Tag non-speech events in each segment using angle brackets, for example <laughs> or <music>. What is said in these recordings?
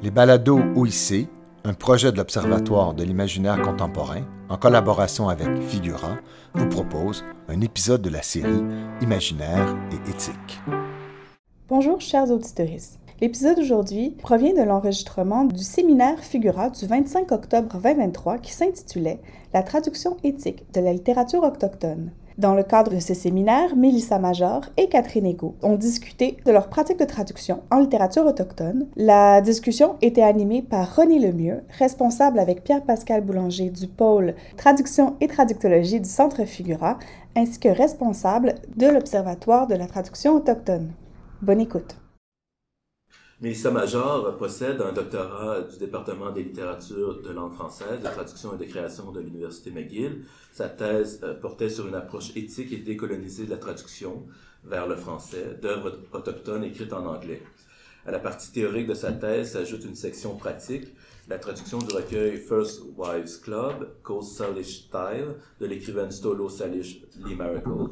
Les balados OIC, un projet de l'Observatoire de l'imaginaire contemporain, en collaboration avec Figura, vous propose un épisode de la série Imaginaire et éthique. Bonjour chers auditeurs. L'épisode d'aujourd'hui provient de l'enregistrement du séminaire Figura du 25 octobre 2023 qui s'intitulait La traduction éthique de la littérature autochtone. Dans le cadre de ce séminaire, Mélissa Major et Catherine Ego ont discuté de leur pratique de traduction en littérature autochtone. La discussion était animée par René Lemieux, responsable avec Pierre-Pascal Boulanger du pôle Traduction et Traductologie du Centre Figura, ainsi que responsable de l'Observatoire de la traduction autochtone. Bonne écoute. Mélissa Major possède un doctorat du département des littératures de langue française, de traduction et de création de l'Université McGill. Sa thèse euh, portait sur une approche éthique et décolonisée de la traduction vers le français d'œuvres autochtones écrites en anglais. À la partie théorique de sa thèse s'ajoute une section pratique la traduction du recueil First Wives Club, Coast Salish Style, de l'écrivaine Stolo Salish Lee Miracle.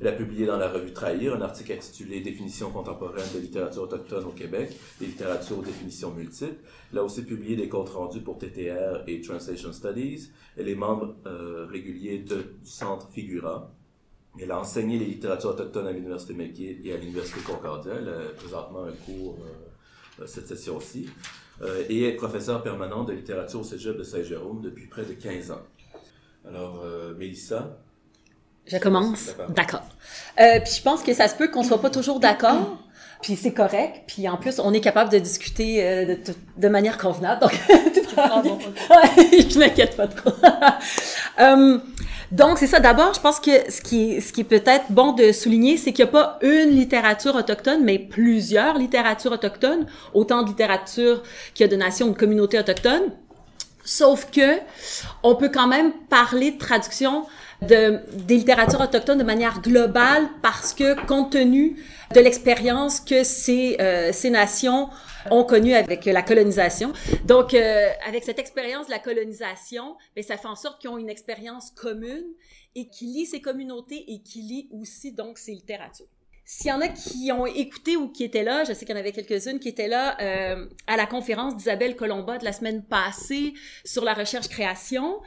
Elle a publié dans la revue Trahir un article intitulé Définition contemporaine de littérature autochtone au Québec, des littératures aux définitions multiples. Elle a aussi publié des comptes rendus pour TTR et Translation Studies. Elle est membre euh, régulier du Centre Figura. Elle a enseigné les littératures autochtones à l'Université McGill et à l'Université Concordia. Elle a présentement un cours euh, cette session-ci. Euh, et est professeur permanent de littérature au Cégep de Saint-Jérôme depuis près de 15 ans. Alors, euh, Mélissa, je commence. D'accord. Euh, puis je pense que ça se peut qu'on soit pas toujours d'accord. Puis c'est correct. Puis en plus, on est capable de discuter euh, de, de, manière convenable. Donc, <laughs> ouais, <laughs> je m'inquiète pas trop. um, <laughs> donc c'est ça. D'abord, je pense que ce qui ce qui est peut-être bon de souligner, c'est qu'il n'y a pas une littérature autochtone, mais plusieurs littératures autochtones, autant de littérature qu'il y a de nations ou de communautés autochtones. Sauf que on peut quand même parler de traduction de, des littératures autochtones de manière globale parce que compte tenu de l'expérience que ces, euh, ces nations ont connue avec la colonisation. Donc, euh, avec cette expérience de la colonisation, mais ben, ça fait en sorte qu'ils ont une expérience commune et qui lie ces communautés et qui lie aussi donc ces littératures. S'il y en a qui ont écouté ou qui étaient là, je sais qu'il y en avait quelques-unes qui étaient là euh, à la conférence d'Isabelle Colomba de la semaine passée sur la recherche-création,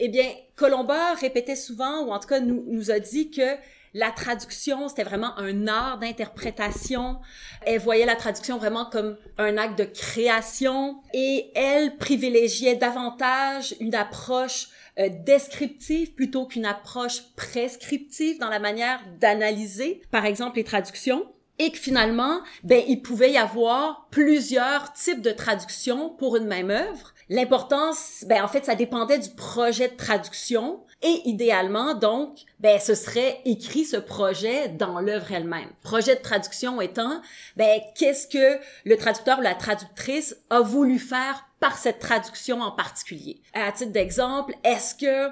eh bien, Colomba répétait souvent, ou en tout cas nous, nous a dit que la traduction, c'était vraiment un art d'interprétation. Elle voyait la traduction vraiment comme un acte de création et elle privilégiait davantage une approche euh, descriptive plutôt qu'une approche prescriptive dans la manière d'analyser, par exemple, les traductions et que finalement, ben, il pouvait y avoir plusieurs types de traductions pour une même œuvre. L'importance, ben, en fait, ça dépendait du projet de traduction et idéalement, donc, ben, ce serait écrit ce projet dans l'œuvre elle-même. Projet de traduction étant, ben, qu'est-ce que le traducteur ou la traductrice a voulu faire par cette traduction en particulier? À titre d'exemple, est-ce que,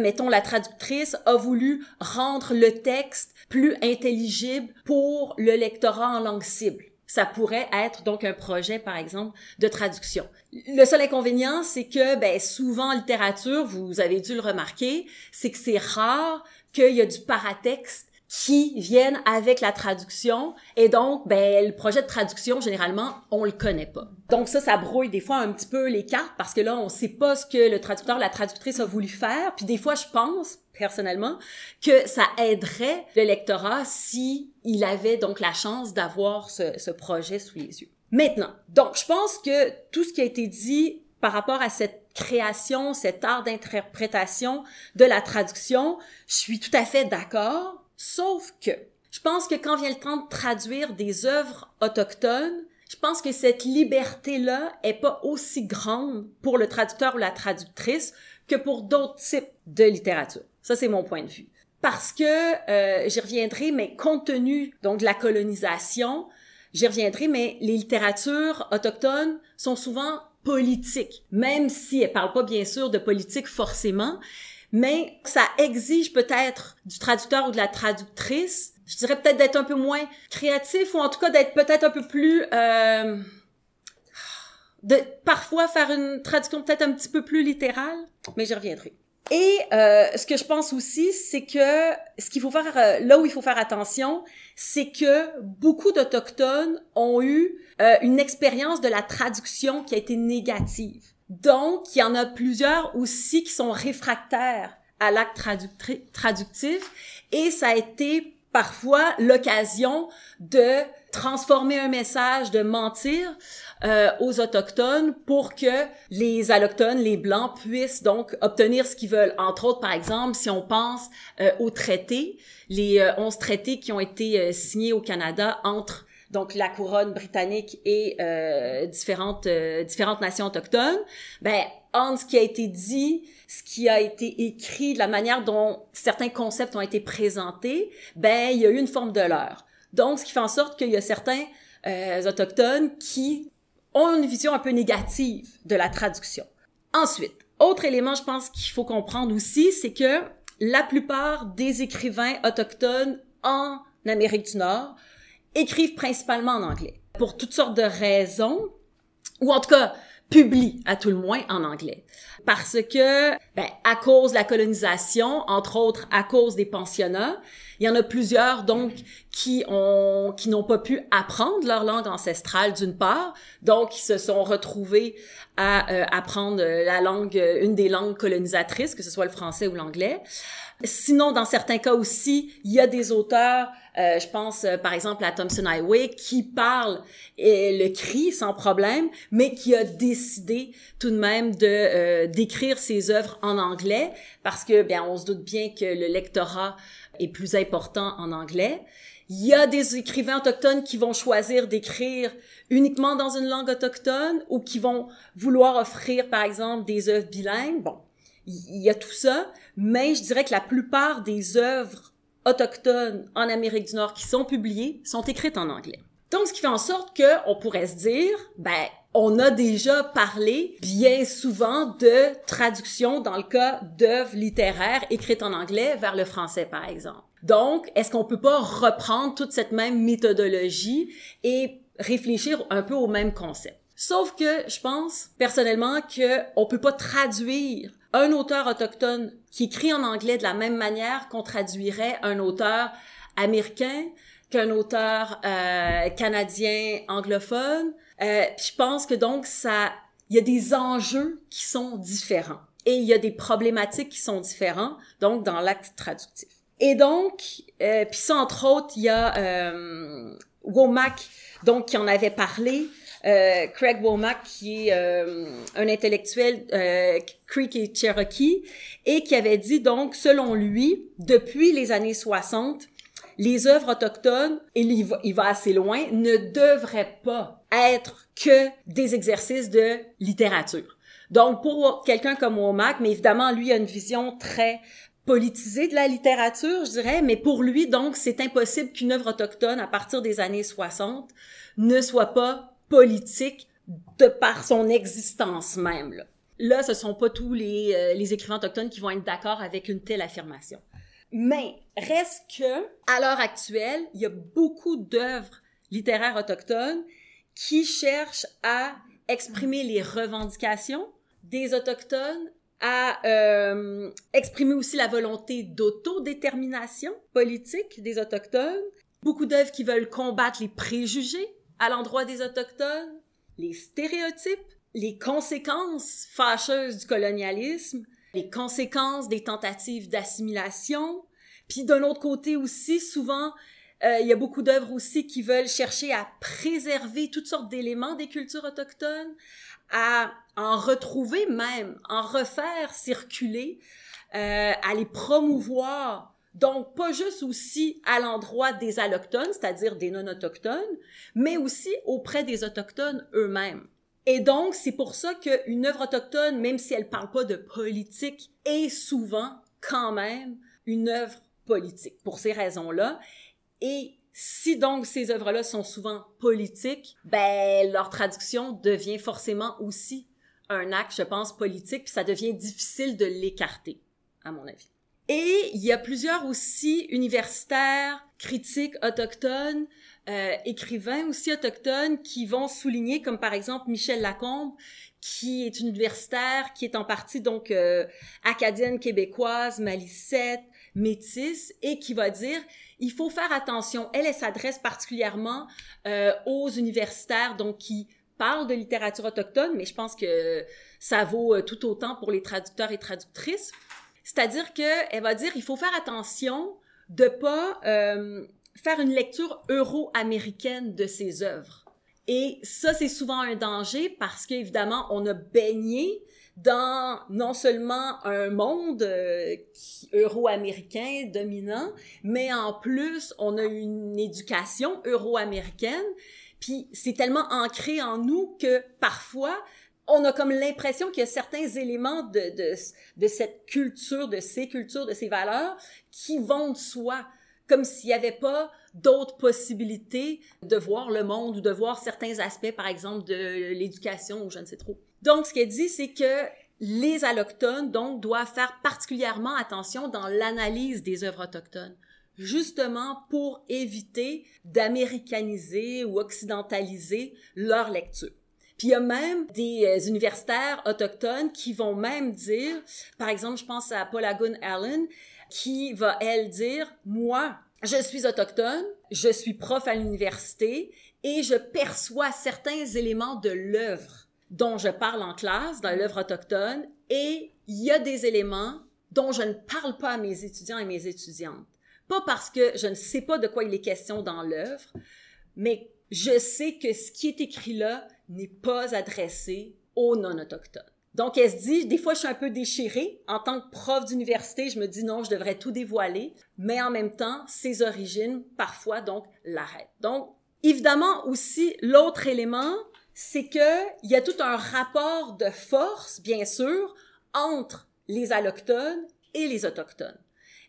mettons, la traductrice a voulu rendre le texte plus intelligible pour le lectorat en langue cible? Ça pourrait être donc un projet, par exemple, de traduction. Le seul inconvénient, c'est que ben, souvent en littérature, vous avez dû le remarquer, c'est que c'est rare qu'il y a du paratexte qui viennent avec la traduction et donc ben le projet de traduction généralement on le connaît pas. Donc ça ça brouille des fois un petit peu les cartes parce que là on sait pas ce que le traducteur la traductrice a voulu faire puis des fois je pense personnellement que ça aiderait le lectorat si il avait donc la chance d'avoir ce, projet sous les yeux. Maintenant, donc je pense que tout ce qui a été dit par rapport à cette création, cet art d'interprétation de la traduction, je suis tout à fait d'accord Sauf que je pense que quand vient le temps de traduire des œuvres autochtones, je pense que cette liberté-là est pas aussi grande pour le traducteur ou la traductrice que pour d'autres types de littérature. Ça, c'est mon point de vue. Parce que, euh, j'y reviendrai, mais compte tenu donc de la colonisation, j'y reviendrai, mais les littératures autochtones sont souvent politiques, même si elles parlent pas bien sûr de politique forcément, mais ça exige peut-être du traducteur ou de la traductrice, je dirais peut-être d'être un peu moins créatif ou en tout cas d'être peut-être un peu plus... Euh, de parfois faire une traduction peut-être un petit peu plus littérale, mais j'y reviendrai. Et euh, ce que je pense aussi, c'est que ce qu'il faut faire, euh, là où il faut faire attention, c'est que beaucoup d'Autochtones ont eu euh, une expérience de la traduction qui a été négative. Donc, il y en a plusieurs aussi qui sont réfractaires à l'acte traductif et ça a été parfois l'occasion de transformer un message, de mentir euh, aux autochtones pour que les allochtones, les blancs, puissent donc obtenir ce qu'ils veulent. Entre autres, par exemple, si on pense euh, aux traités, les euh, 11 traités qui ont été euh, signés au Canada entre donc la couronne britannique et euh, différentes euh, différentes nations autochtones, ben entre ce qui a été dit, ce qui a été écrit, la manière dont certains concepts ont été présentés, ben il y a eu une forme de leurre. Donc ce qui fait en sorte qu'il y a certains euh, autochtones qui ont une vision un peu négative de la traduction. Ensuite, autre élément, je pense qu'il faut comprendre aussi, c'est que la plupart des écrivains autochtones en Amérique du Nord écrivent principalement en anglais. Pour toutes sortes de raisons, ou en tout cas, publient à tout le moins en anglais. Parce que, ben, à cause de la colonisation, entre autres à cause des pensionnats, il y en a plusieurs donc qui ont qui n'ont pas pu apprendre leur langue ancestrale d'une part, donc ils se sont retrouvés à euh, apprendre la langue une des langues colonisatrices, que ce soit le français ou l'anglais. Sinon, dans certains cas aussi, il y a des auteurs, euh, je pense euh, par exemple à Thompson Highway, qui parle et le cri sans problème, mais qui a décidé tout de même de euh, d'écrire ses œuvres en anglais parce que bien on se doute bien que le lectorat est plus important en anglais. Il y a des écrivains autochtones qui vont choisir d'écrire uniquement dans une langue autochtone ou qui vont vouloir offrir, par exemple, des œuvres bilingues. Bon, il y a tout ça, mais je dirais que la plupart des œuvres autochtones en Amérique du Nord qui sont publiées sont écrites en anglais. Donc, ce qui fait en sorte que on pourrait se dire, ben, on a déjà parlé bien souvent de traduction dans le cas d'œuvres littéraires écrites en anglais vers le français, par exemple. Donc, est-ce qu'on peut pas reprendre toute cette même méthodologie et réfléchir un peu au même concept? Sauf que je pense personnellement que on peut pas traduire un auteur autochtone qui écrit en anglais de la même manière qu'on traduirait un auteur américain qu'un auteur euh, canadien anglophone. Euh, je pense que donc ça, il y a des enjeux qui sont différents et il y a des problématiques qui sont différents donc dans l'acte traductif. Et donc, euh, puis ça entre autres, il y a euh, Womack donc qui en avait parlé euh, Craig Womack, qui est euh, un intellectuel euh, Creek et Cherokee, et qui avait dit donc, selon lui, depuis les années 60, les œuvres autochtones, et il va assez loin, ne devraient pas être que des exercices de littérature. Donc, pour quelqu'un comme Womack, mais évidemment, lui a une vision très politisée de la littérature, je dirais, mais pour lui, donc, c'est impossible qu'une œuvre autochtone, à partir des années 60, ne soit pas politique de par son existence même. Là, là ce sont pas tous les, euh, les écrivains autochtones qui vont être d'accord avec une telle affirmation. Mais reste que, à l'heure actuelle, il y a beaucoup d'œuvres littéraires autochtones qui cherchent à exprimer les revendications des autochtones, à euh, exprimer aussi la volonté d'autodétermination politique des autochtones. Beaucoup d'œuvres qui veulent combattre les préjugés à l'endroit des Autochtones, les stéréotypes, les conséquences fâcheuses du colonialisme, les conséquences des tentatives d'assimilation, puis d'un autre côté aussi, souvent, il y a beaucoup d'œuvres aussi qui veulent chercher à préserver toutes sortes d'éléments des cultures autochtones, à en retrouver même, en refaire circuler, euh, à les promouvoir donc, pas juste aussi à l'endroit des allochtones, c'est-à-dire des non-autochtones, mais aussi auprès des autochtones eux-mêmes. Et donc, c'est pour ça qu'une œuvre autochtone, même si elle parle pas de politique, est souvent quand même une œuvre politique pour ces raisons-là. Et si donc ces œuvres-là sont souvent politiques, ben leur traduction devient forcément aussi un acte, je pense, politique, puis ça devient difficile de l'écarter, à mon avis. Et il y a plusieurs aussi universitaires, critiques autochtones euh, écrivains aussi autochtones qui vont souligner, comme par exemple Michel Lacombe, qui est universitaire, qui est en partie donc euh, acadienne québécoise, malicette, métisse, et qui va dire il faut faire attention. Elle, elle s'adresse particulièrement euh, aux universitaires, donc qui parlent de littérature autochtone, mais je pense que ça vaut euh, tout autant pour les traducteurs et traductrices. C'est-à-dire que elle va dire il faut faire attention de pas euh, faire une lecture euro-américaine de ses œuvres. Et ça, c'est souvent un danger parce qu'évidemment, on a baigné dans non seulement un monde euh, euro-américain dominant, mais en plus, on a une éducation euro-américaine. Puis c'est tellement ancré en nous que parfois, on a comme l'impression qu'il y a certains éléments de, de, de cette culture, de ces cultures, de ces valeurs qui vont de soi comme s'il n'y avait pas d'autres possibilités de voir le monde ou de voir certains aspects, par exemple, de l'éducation ou je ne sais trop. Donc, ce qu'elle dit, c'est que les allochtones, donc, doivent faire particulièrement attention dans l'analyse des œuvres autochtones justement pour éviter d'américaniser ou occidentaliser leur lecture. Puis il y a même des euh, universitaires autochtones qui vont même dire, par exemple, je pense à Paulagun Allen, qui va, elle, dire, moi, je suis autochtone, je suis prof à l'université et je perçois certains éléments de l'œuvre dont je parle en classe, dans l'œuvre autochtone, et il y a des éléments dont je ne parle pas à mes étudiants et mes étudiantes. Pas parce que je ne sais pas de quoi il est question dans l'œuvre, mais je sais que ce qui est écrit là n'est pas adressé aux non-autochtones. Donc, elle se dit, des fois, je suis un peu déchirée. En tant que prof d'université, je me dis non, je devrais tout dévoiler. Mais en même temps, ses origines, parfois, donc, l'arrêtent. Donc, évidemment, aussi, l'autre élément, c'est que il y a tout un rapport de force, bien sûr, entre les allochtones et les autochtones.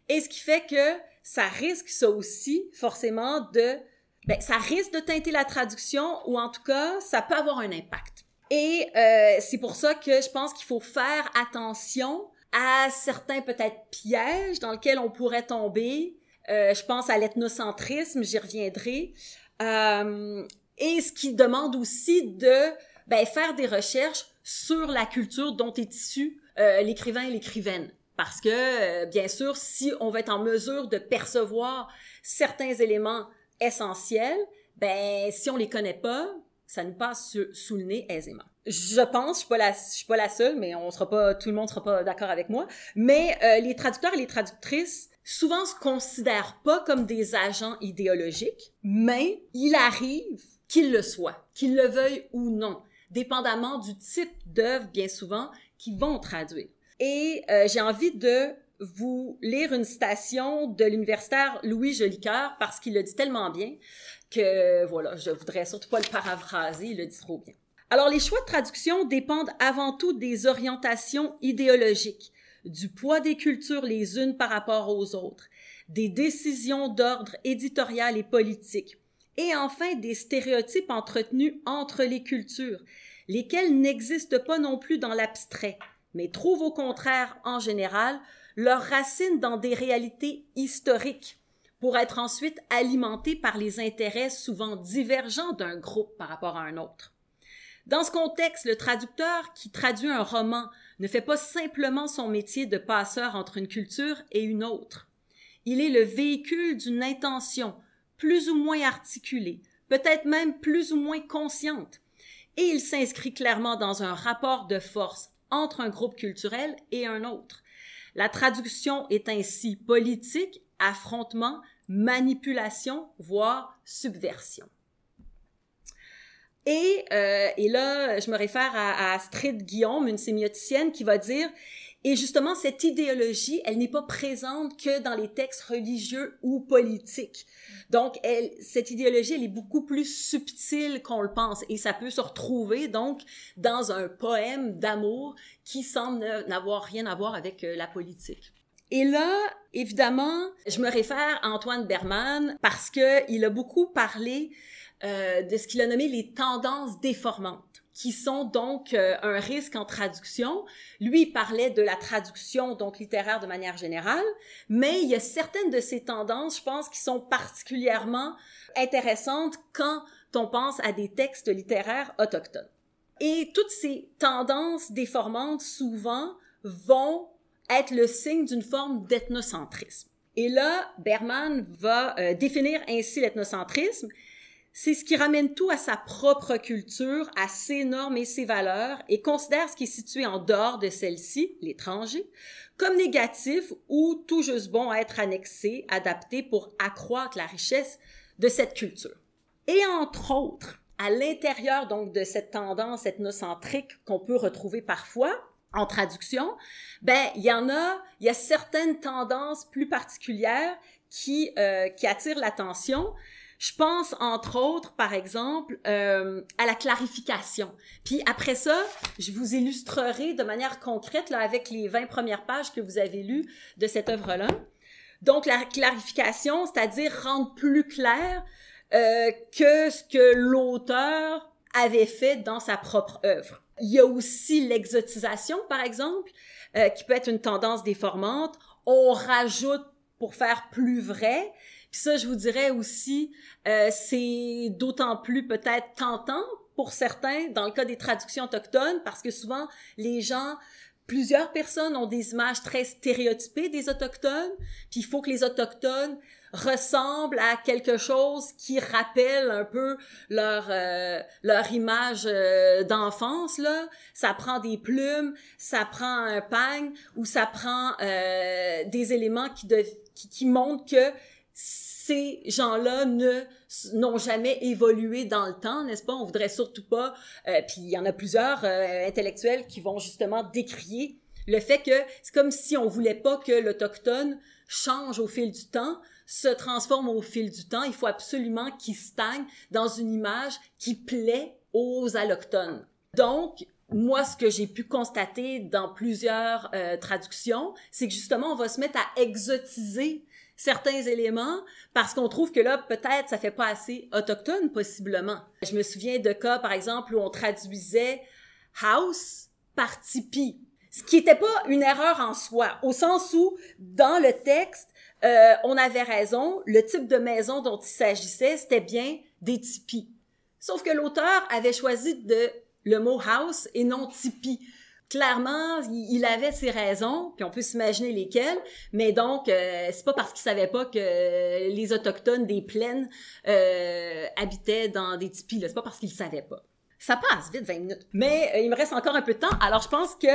Et ce qui fait que ça risque, ça aussi, forcément, de, ben, ça risque de teinter la traduction, ou en tout cas, ça peut avoir un impact. Et euh, c'est pour ça que je pense qu'il faut faire attention à certains peut-être pièges dans lesquels on pourrait tomber. Euh, je pense à l'ethnocentrisme, j'y reviendrai. Euh, et ce qui demande aussi de ben, faire des recherches sur la culture dont est issu euh, l'écrivain et l'écrivaine. Parce que, euh, bien sûr, si on va être en mesure de percevoir certains éléments essentiels, ben si on les connaît pas, ça nous passe sous le nez aisément. Je pense, je suis pas la, je suis pas la seule, mais on sera pas, tout le monde sera pas d'accord avec moi. Mais euh, les traducteurs et les traductrices souvent se considèrent pas comme des agents idéologiques, mais il arrive qu'ils le soient, qu'ils le veuillent ou non, dépendamment du type d'œuvre, bien souvent, qu'ils vont traduire. Et euh, j'ai envie de vous lire une citation de l'universitaire Louis Jolicoeur parce qu'il le dit tellement bien que voilà, je voudrais surtout pas le paraphraser, il le dit trop bien. Alors les choix de traduction dépendent avant tout des orientations idéologiques, du poids des cultures les unes par rapport aux autres, des décisions d'ordre éditorial et politique, et enfin des stéréotypes entretenus entre les cultures, lesquels n'existent pas non plus dans l'abstrait, mais trouvent au contraire, en général, leurs racines dans des réalités historiques, pour être ensuite alimentés par les intérêts souvent divergents d'un groupe par rapport à un autre. Dans ce contexte, le traducteur qui traduit un roman ne fait pas simplement son métier de passeur entre une culture et une autre. Il est le véhicule d'une intention plus ou moins articulée, peut-être même plus ou moins consciente, et il s'inscrit clairement dans un rapport de force entre un groupe culturel et un autre. La traduction est ainsi politique affrontement, manipulation, voire subversion. Et, euh, là, je me réfère à, à Astrid Guillaume, une sémioticienne, qui va dire et justement, cette idéologie, elle n'est pas présente que dans les textes religieux ou politiques. Donc, elle, cette idéologie, elle est beaucoup plus subtile qu'on le pense. Et ça peut se retrouver, donc, dans un poème d'amour qui semble n'avoir rien à voir avec euh, la politique. Et là, évidemment, je me réfère à Antoine Berman parce que il a beaucoup parlé euh, de ce qu'il a nommé les tendances déformantes, qui sont donc euh, un risque en traduction. Lui parlait de la traduction donc littéraire de manière générale, mais il y a certaines de ces tendances, je pense, qui sont particulièrement intéressantes quand on pense à des textes littéraires autochtones. Et toutes ces tendances déformantes, souvent, vont être le signe d'une forme d'ethnocentrisme. Et là, Berman va euh, définir ainsi l'ethnocentrisme c'est ce qui ramène tout à sa propre culture, à ses normes et ses valeurs, et considère ce qui est situé en dehors de celle-ci, l'étranger, comme négatif ou tout juste bon à être annexé, adapté pour accroître la richesse de cette culture. Et entre autres, à l'intérieur donc de cette tendance ethnocentrique qu'on peut retrouver parfois, en traduction, ben il y en a, il y a certaines tendances plus particulières qui euh, qui attirent l'attention. Je pense entre autres, par exemple, euh, à la clarification. Puis après ça, je vous illustrerai de manière concrète là, avec les 20 premières pages que vous avez lues de cette œuvre-là. Donc la clarification, c'est-à-dire rendre plus clair euh, que ce que l'auteur avait fait dans sa propre œuvre. Il y a aussi l'exotisation, par exemple, euh, qui peut être une tendance déformante. On rajoute pour faire plus vrai, puis ça, je vous dirais aussi, euh, c'est d'autant plus peut-être tentant pour certains dans le cas des traductions autochtones, parce que souvent, les gens plusieurs personnes ont des images très stéréotypées des autochtones, puis il faut que les autochtones ressemblent à quelque chose qui rappelle un peu leur euh, leur image euh, d'enfance là. Ça prend des plumes ça prend un pagne ou ça prend euh, des éléments qui, de, qui qui montrent que ces gens-là ne n'ont jamais évolué dans le temps, n'est-ce pas? On voudrait surtout pas. Euh, puis il y en a plusieurs euh, intellectuels qui vont justement décrier le fait que c'est comme si on voulait pas que l'autochtone change au fil du temps, se transforme au fil du temps. Il faut absolument qu'il stagne dans une image qui plaît aux allochtones. Donc, moi, ce que j'ai pu constater dans plusieurs euh, traductions, c'est que justement, on va se mettre à exotiser certains éléments parce qu'on trouve que là, peut-être, ça fait pas assez autochtone, possiblement. Je me souviens de cas, par exemple, où on traduisait house par tipi. Ce qui n'était pas une erreur en soi, au sens où, dans le texte, euh, on avait raison, le type de maison dont il s'agissait, c'était bien des tipis. Sauf que l'auteur avait choisi de le mot house et non tipi clairement, il avait ses raisons, puis on peut s'imaginer lesquelles, mais donc euh, c'est pas parce qu'il savait pas que les autochtones des plaines euh, habitaient dans des tipis, c'est pas parce qu'il savait pas. Ça passe vite 20 minutes. Mais euh, il me reste encore un peu de temps, alors je pense que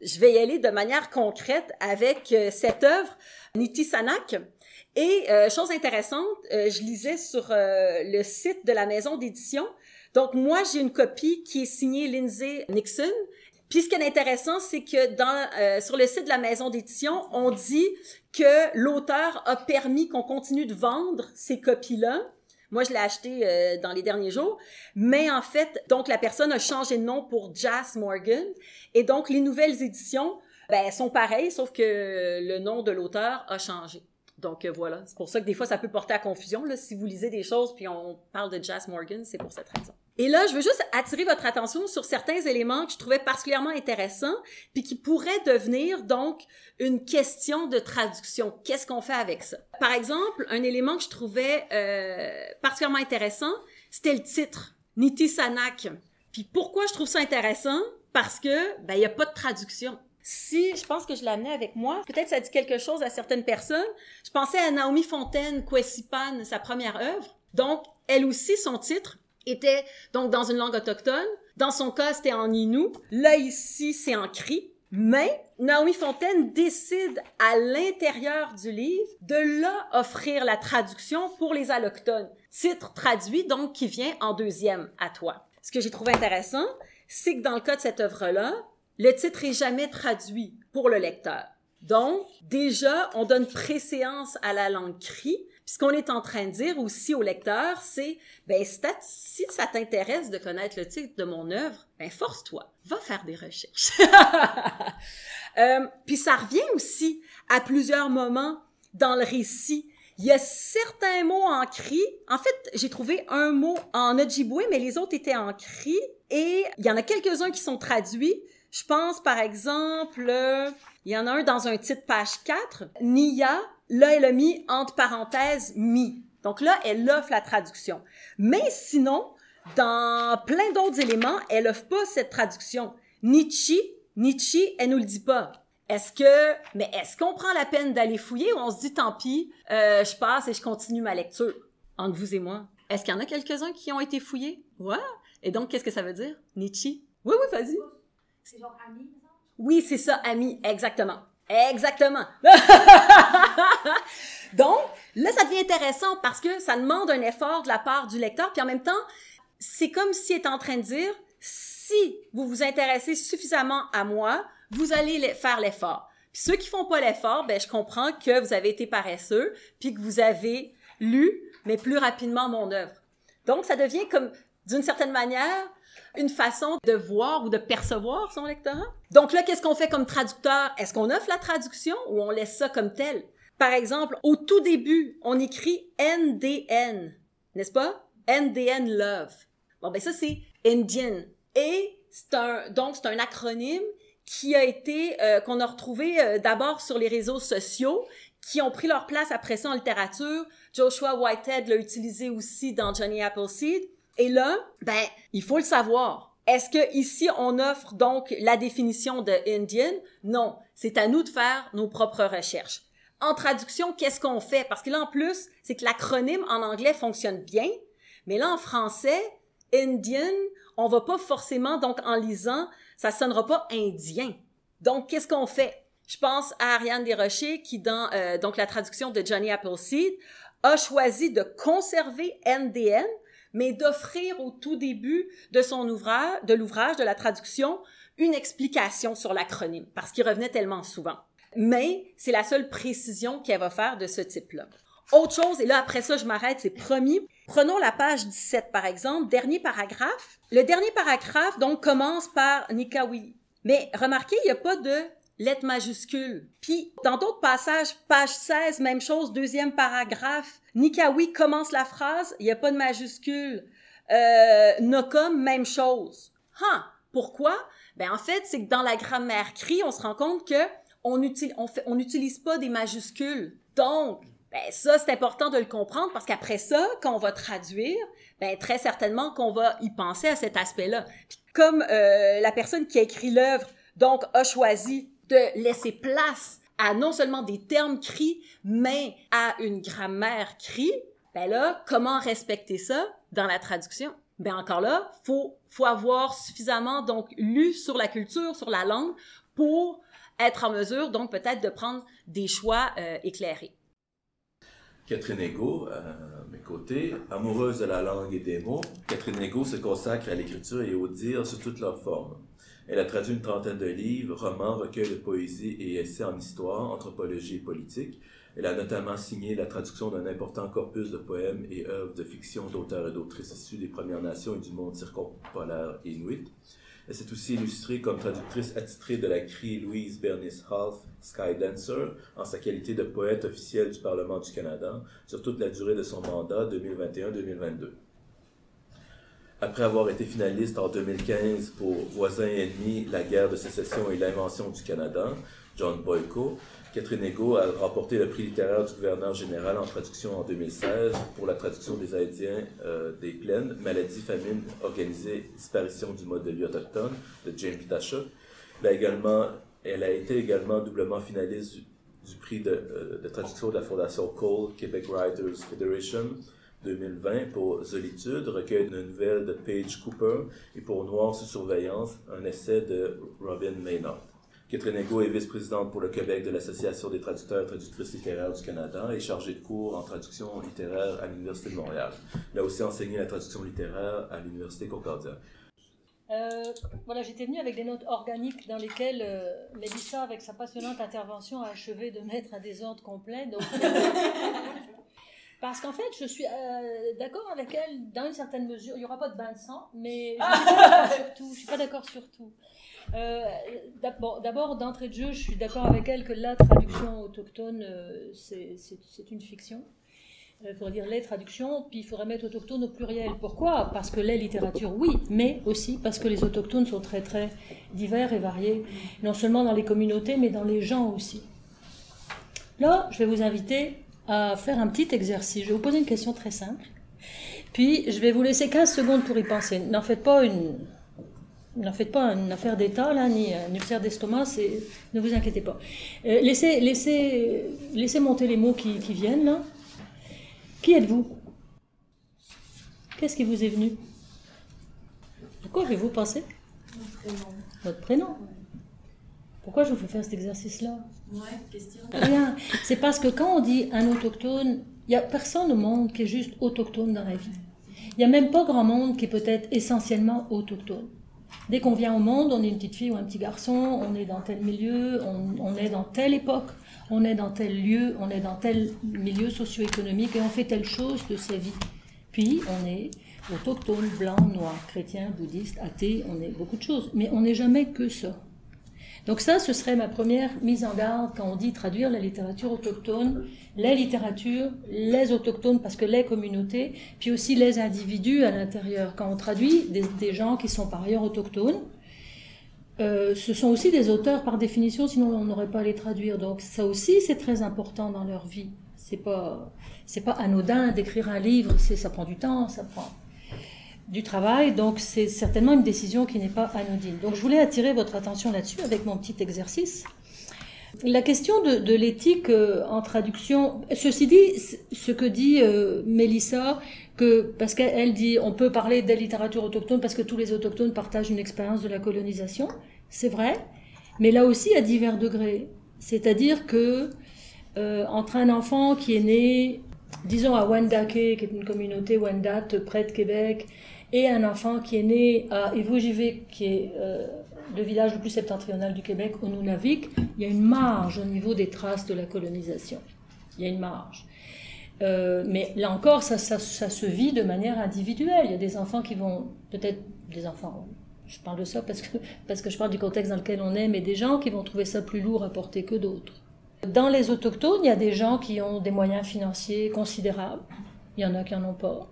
je vais y aller de manière concrète avec cette œuvre Niti Sanak. Et chose intéressante, je lisais sur le site de la maison d'édition. Donc moi j'ai une copie qui est signée Lindsay Nixon puis ce qui est intéressant, c'est que euh, sur le site de la maison d'édition, on dit que l'auteur a permis qu'on continue de vendre ces copies-là. Moi, je l'ai acheté euh, dans les derniers jours, mais en fait, donc la personne a changé de nom pour Jas Morgan, et donc les nouvelles éditions ben, sont pareilles, sauf que le nom de l'auteur a changé. Donc euh, voilà, c'est pour ça que des fois ça peut porter à confusion. Là, si vous lisez des choses puis on parle de Jas Morgan, c'est pour cette raison. Et là, je veux juste attirer votre attention sur certains éléments que je trouvais particulièrement intéressants, puis qui pourraient devenir donc une question de traduction. Qu'est-ce qu'on fait avec ça? Par exemple, un élément que je trouvais euh, particulièrement intéressant, c'était le titre Niti Sanak. Puis pourquoi je trouve ça intéressant? Parce que ben il y a pas de traduction. Si je pense que je l'amenais avec moi, peut-être ça dit quelque chose à certaines personnes. Je pensais à Naomi Fontaine, Kwesipan, sa première œuvre. Donc, elle aussi, son titre était donc dans une langue autochtone. Dans son cas, c'était en Innu. Là, ici, c'est en cri. Mais Naomi Fontaine décide à l'intérieur du livre de là offrir la traduction pour les allochtones. Titre traduit, donc, qui vient en deuxième à toi. Ce que j'ai trouvé intéressant, c'est que dans le cas de cette œuvre-là, le titre est jamais traduit pour le lecteur. Donc, déjà, on donne préséance à la langue cri. Puis ce qu'on est en train de dire aussi au lecteur, c'est, ben, si ça t'intéresse de connaître le titre de mon œuvre, ben, force-toi, va faire des recherches. <laughs> euh, puis ça revient aussi à plusieurs moments dans le récit. Il y a certains mots en cri. En fait, j'ai trouvé un mot en Ojibwe, mais les autres étaient en cri. Et il y en a quelques-uns qui sont traduits. Je pense, par exemple, euh, il y en a un dans un titre page 4. Nia, là, elle a mis entre parenthèses mi. Donc là, elle offre la traduction. Mais sinon, dans plein d'autres éléments, elle offre pas cette traduction. Nietzsche, Nietzsche, elle nous le dit pas. Est-ce que, mais est-ce qu'on prend la peine d'aller fouiller ou on se dit tant pis, euh, je passe et je continue ma lecture entre vous et moi? Est-ce qu'il y en a quelques-uns qui ont été fouillés? Ouais. Et donc, qu'est-ce que ça veut dire? Nietzsche? Oui, oui, vas-y. C'est genre ami, Oui, c'est ça, ami, exactement. Exactement. <laughs> Donc, là, ça devient intéressant parce que ça demande un effort de la part du lecteur, puis en même temps, c'est comme s'il est en train de dire, si vous vous intéressez suffisamment à moi, vous allez faire l'effort. Puis ceux qui font pas l'effort, ben je comprends que vous avez été paresseux, puis que vous avez lu, mais plus rapidement mon œuvre. Donc, ça devient comme, d'une certaine manière, une façon de voir ou de percevoir son lectorat. Donc là, qu'est-ce qu'on fait comme traducteur? Est-ce qu'on offre la traduction ou on laisse ça comme tel? Par exemple, au tout début, on écrit NDN, n'est-ce pas? NDN Love. Bon, ben ça, c'est Indian. Et c'est un, donc c'est un acronyme qui a été, euh, qu'on a retrouvé euh, d'abord sur les réseaux sociaux, qui ont pris leur place après ça en littérature. Joshua Whitehead l'a utilisé aussi dans Johnny Appleseed. Et là, ben, il faut le savoir. Est-ce que ici on offre donc la définition de Indian? Non, c'est à nous de faire nos propres recherches. En traduction, qu'est-ce qu'on fait? Parce que là en plus, c'est que l'acronyme en anglais fonctionne bien, mais là en français, Indian, on va pas forcément donc en lisant, ça sonnera pas indien. Donc qu'est-ce qu'on fait? Je pense à Ariane Desrochers qui dans euh, donc la traduction de Johnny Appleseed a choisi de conserver NDN mais d'offrir au tout début de son ouvrage, de l'ouvrage, de la traduction, une explication sur l'acronyme, parce qu'il revenait tellement souvent. Mais c'est la seule précision qu'elle va faire de ce type-là. Autre chose, et là après ça je m'arrête, c'est promis. Prenons la page 17 par exemple, dernier paragraphe. Le dernier paragraphe donc commence par Nikawi. Mais remarquez, il n'y a pas de lettres majuscules. Puis, dans d'autres passages, page 16, même chose, deuxième paragraphe, Nikawi commence la phrase, il n'y a pas de majuscule. Euh, Nokom, même chose. Hein, pourquoi? Ben, en fait, c'est que dans la grammaire cri, on se rend compte que on n'utilise on on pas des majuscules. Donc, ben, ça, c'est important de le comprendre parce qu'après ça, quand on va traduire, ben, très certainement qu'on va y penser à cet aspect-là. comme euh, la personne qui a écrit l'œuvre, donc, a choisi de laisser place à non seulement des termes cris, mais à une grammaire cri, ben là, comment respecter ça dans la traduction? Ben encore là, faut, faut avoir suffisamment donc lu sur la culture, sur la langue, pour être en mesure donc peut-être de prendre des choix euh, éclairés. Catherine Ego, à mes côtés, amoureuse de la langue et des mots, Catherine Ego se consacre à l'écriture et au dire sous toutes leurs formes. Elle a traduit une trentaine de livres, romans, recueils de poésie et essais en histoire, anthropologie et politique. Elle a notamment signé la traduction d'un important corpus de poèmes et œuvres de fiction d'auteurs et d'autrices issus des Premières Nations et du monde circumpolaire inuit. Elle s'est aussi illustrée comme traductrice attitrée de la CRI Louise Bernice Half Skydancer en sa qualité de poète officielle du Parlement du Canada sur toute la durée de son mandat 2021-2022. Après avoir été finaliste en 2015 pour Voisins et ennemis, la guerre de sécession et l'invention du Canada, John Boyko, Catherine Ego a remporté le prix littéraire du gouverneur général en traduction en 2016 pour la traduction des Indiens euh, des plaines, maladie, famine, organisée, disparition du mode de vie autochtone de James Tasha. Elle a, elle a été également doublement finaliste du, prix de, euh, de, traduction de la Fondation Cole, Quebec Writers Federation, 2020 pour Solitude, recueil de nouvelles de Paige Cooper, et pour Noir sous surveillance, un essai de Robin Maynard. Catherine Ego est vice-présidente pour le Québec de l'Association des traducteurs et traductrices littéraires du Canada et chargée de cours en traduction littéraire à l'Université de Montréal. Elle a aussi enseigné la traduction littéraire à l'Université Concordia. Euh, voilà, j'étais venue avec des notes organiques dans lesquelles euh, Mélissa, avec sa passionnante intervention, a achevé de mettre un désordre complet. Donc, <laughs> Parce qu'en fait, je suis euh, d'accord avec elle dans une certaine mesure. Il n'y aura pas de bain de sang, mais je <laughs> ne suis pas d'accord sur tout. Euh, D'abord, d'entrée de jeu, je suis d'accord avec elle que la traduction autochtone, euh, c'est une fiction. Il faudrait dire les traductions, puis il faudrait mettre autochtones au pluriel. Pourquoi? Parce que les littératures, oui, mais aussi parce que les autochtones sont très très divers et variés, non seulement dans les communautés, mais dans les gens aussi. Là, je vais vous inviter à faire un petit exercice. Je vais vous poser une question très simple. Puis, je vais vous laisser 15 secondes pour y penser. N'en faites pas une, N'en faites pas une affaire d'État, là, ni un ulcère d'estomac, ne vous inquiétez pas. Euh, laissez, laissez, laissez monter les mots qui, qui viennent, là. Qui êtes-vous? Qu'est-ce qui vous est venu? À quoi avez-vous pensé? Votre prénom. Votre prénom Pourquoi je vous fais faire cet exercice-là Ouais, question. Rien. C'est parce que quand on dit un autochtone, il n'y a personne au monde qui est juste autochtone dans la vie. Il n'y a même pas grand monde qui est peut-être essentiellement autochtone. Dès qu'on vient au monde, on est une petite fille ou un petit garçon, on est dans tel milieu, on, on est dans telle époque, on est dans tel lieu, on est dans tel milieu socio-économique et on fait telle chose de sa vie. Puis on est autochtone, blanc, noir, chrétien, bouddhiste, athée, on est beaucoup de choses, mais on n'est jamais que ça. Donc ça, ce serait ma première mise en garde quand on dit traduire la littérature autochtone, les littératures, les autochtones, parce que les communautés, puis aussi les individus à l'intérieur. Quand on traduit des, gens qui sont par ailleurs autochtones, euh, ce sont aussi des auteurs par définition, sinon on n'aurait pas à les traduire. Donc ça aussi, c'est très important dans leur vie. C'est pas, c'est pas anodin d'écrire un livre, c'est, ça prend du temps, ça prend du travail, donc c'est certainement une décision qui n'est pas anodine. Donc je voulais attirer votre attention là-dessus avec mon petit exercice. La question de, l'éthique euh, en traduction, ceci dit, ce que dit euh, Mélissa, que, parce qu'elle dit on peut parler de la littérature autochtone parce que tous les autochtones partagent une expérience de la colonisation, c'est vrai, mais là aussi à divers degrés. C'est-à-dire que euh, entre un enfant qui est né, disons à Wendake, qui est une communauté Wendat près de Québec, et un enfant qui est né à Ivoujivik, qui est euh, le village le plus septentrional du Québec, au Nunavik, il y a une marge au niveau des traces de la colonisation. Il y a une marge. Euh, mais là encore, ça, se vit de manière individuelle. Il y a des enfants qui vont, peut-être des enfants, je parle de ça parce que, parce que je parle du contexte dans lequel on est, mais des gens qui vont trouver ça plus lourd à porter que d'autres. Dans les autochtones, il y a des gens qui ont des moyens financiers considérables. Il y en a qui n'en ont pas.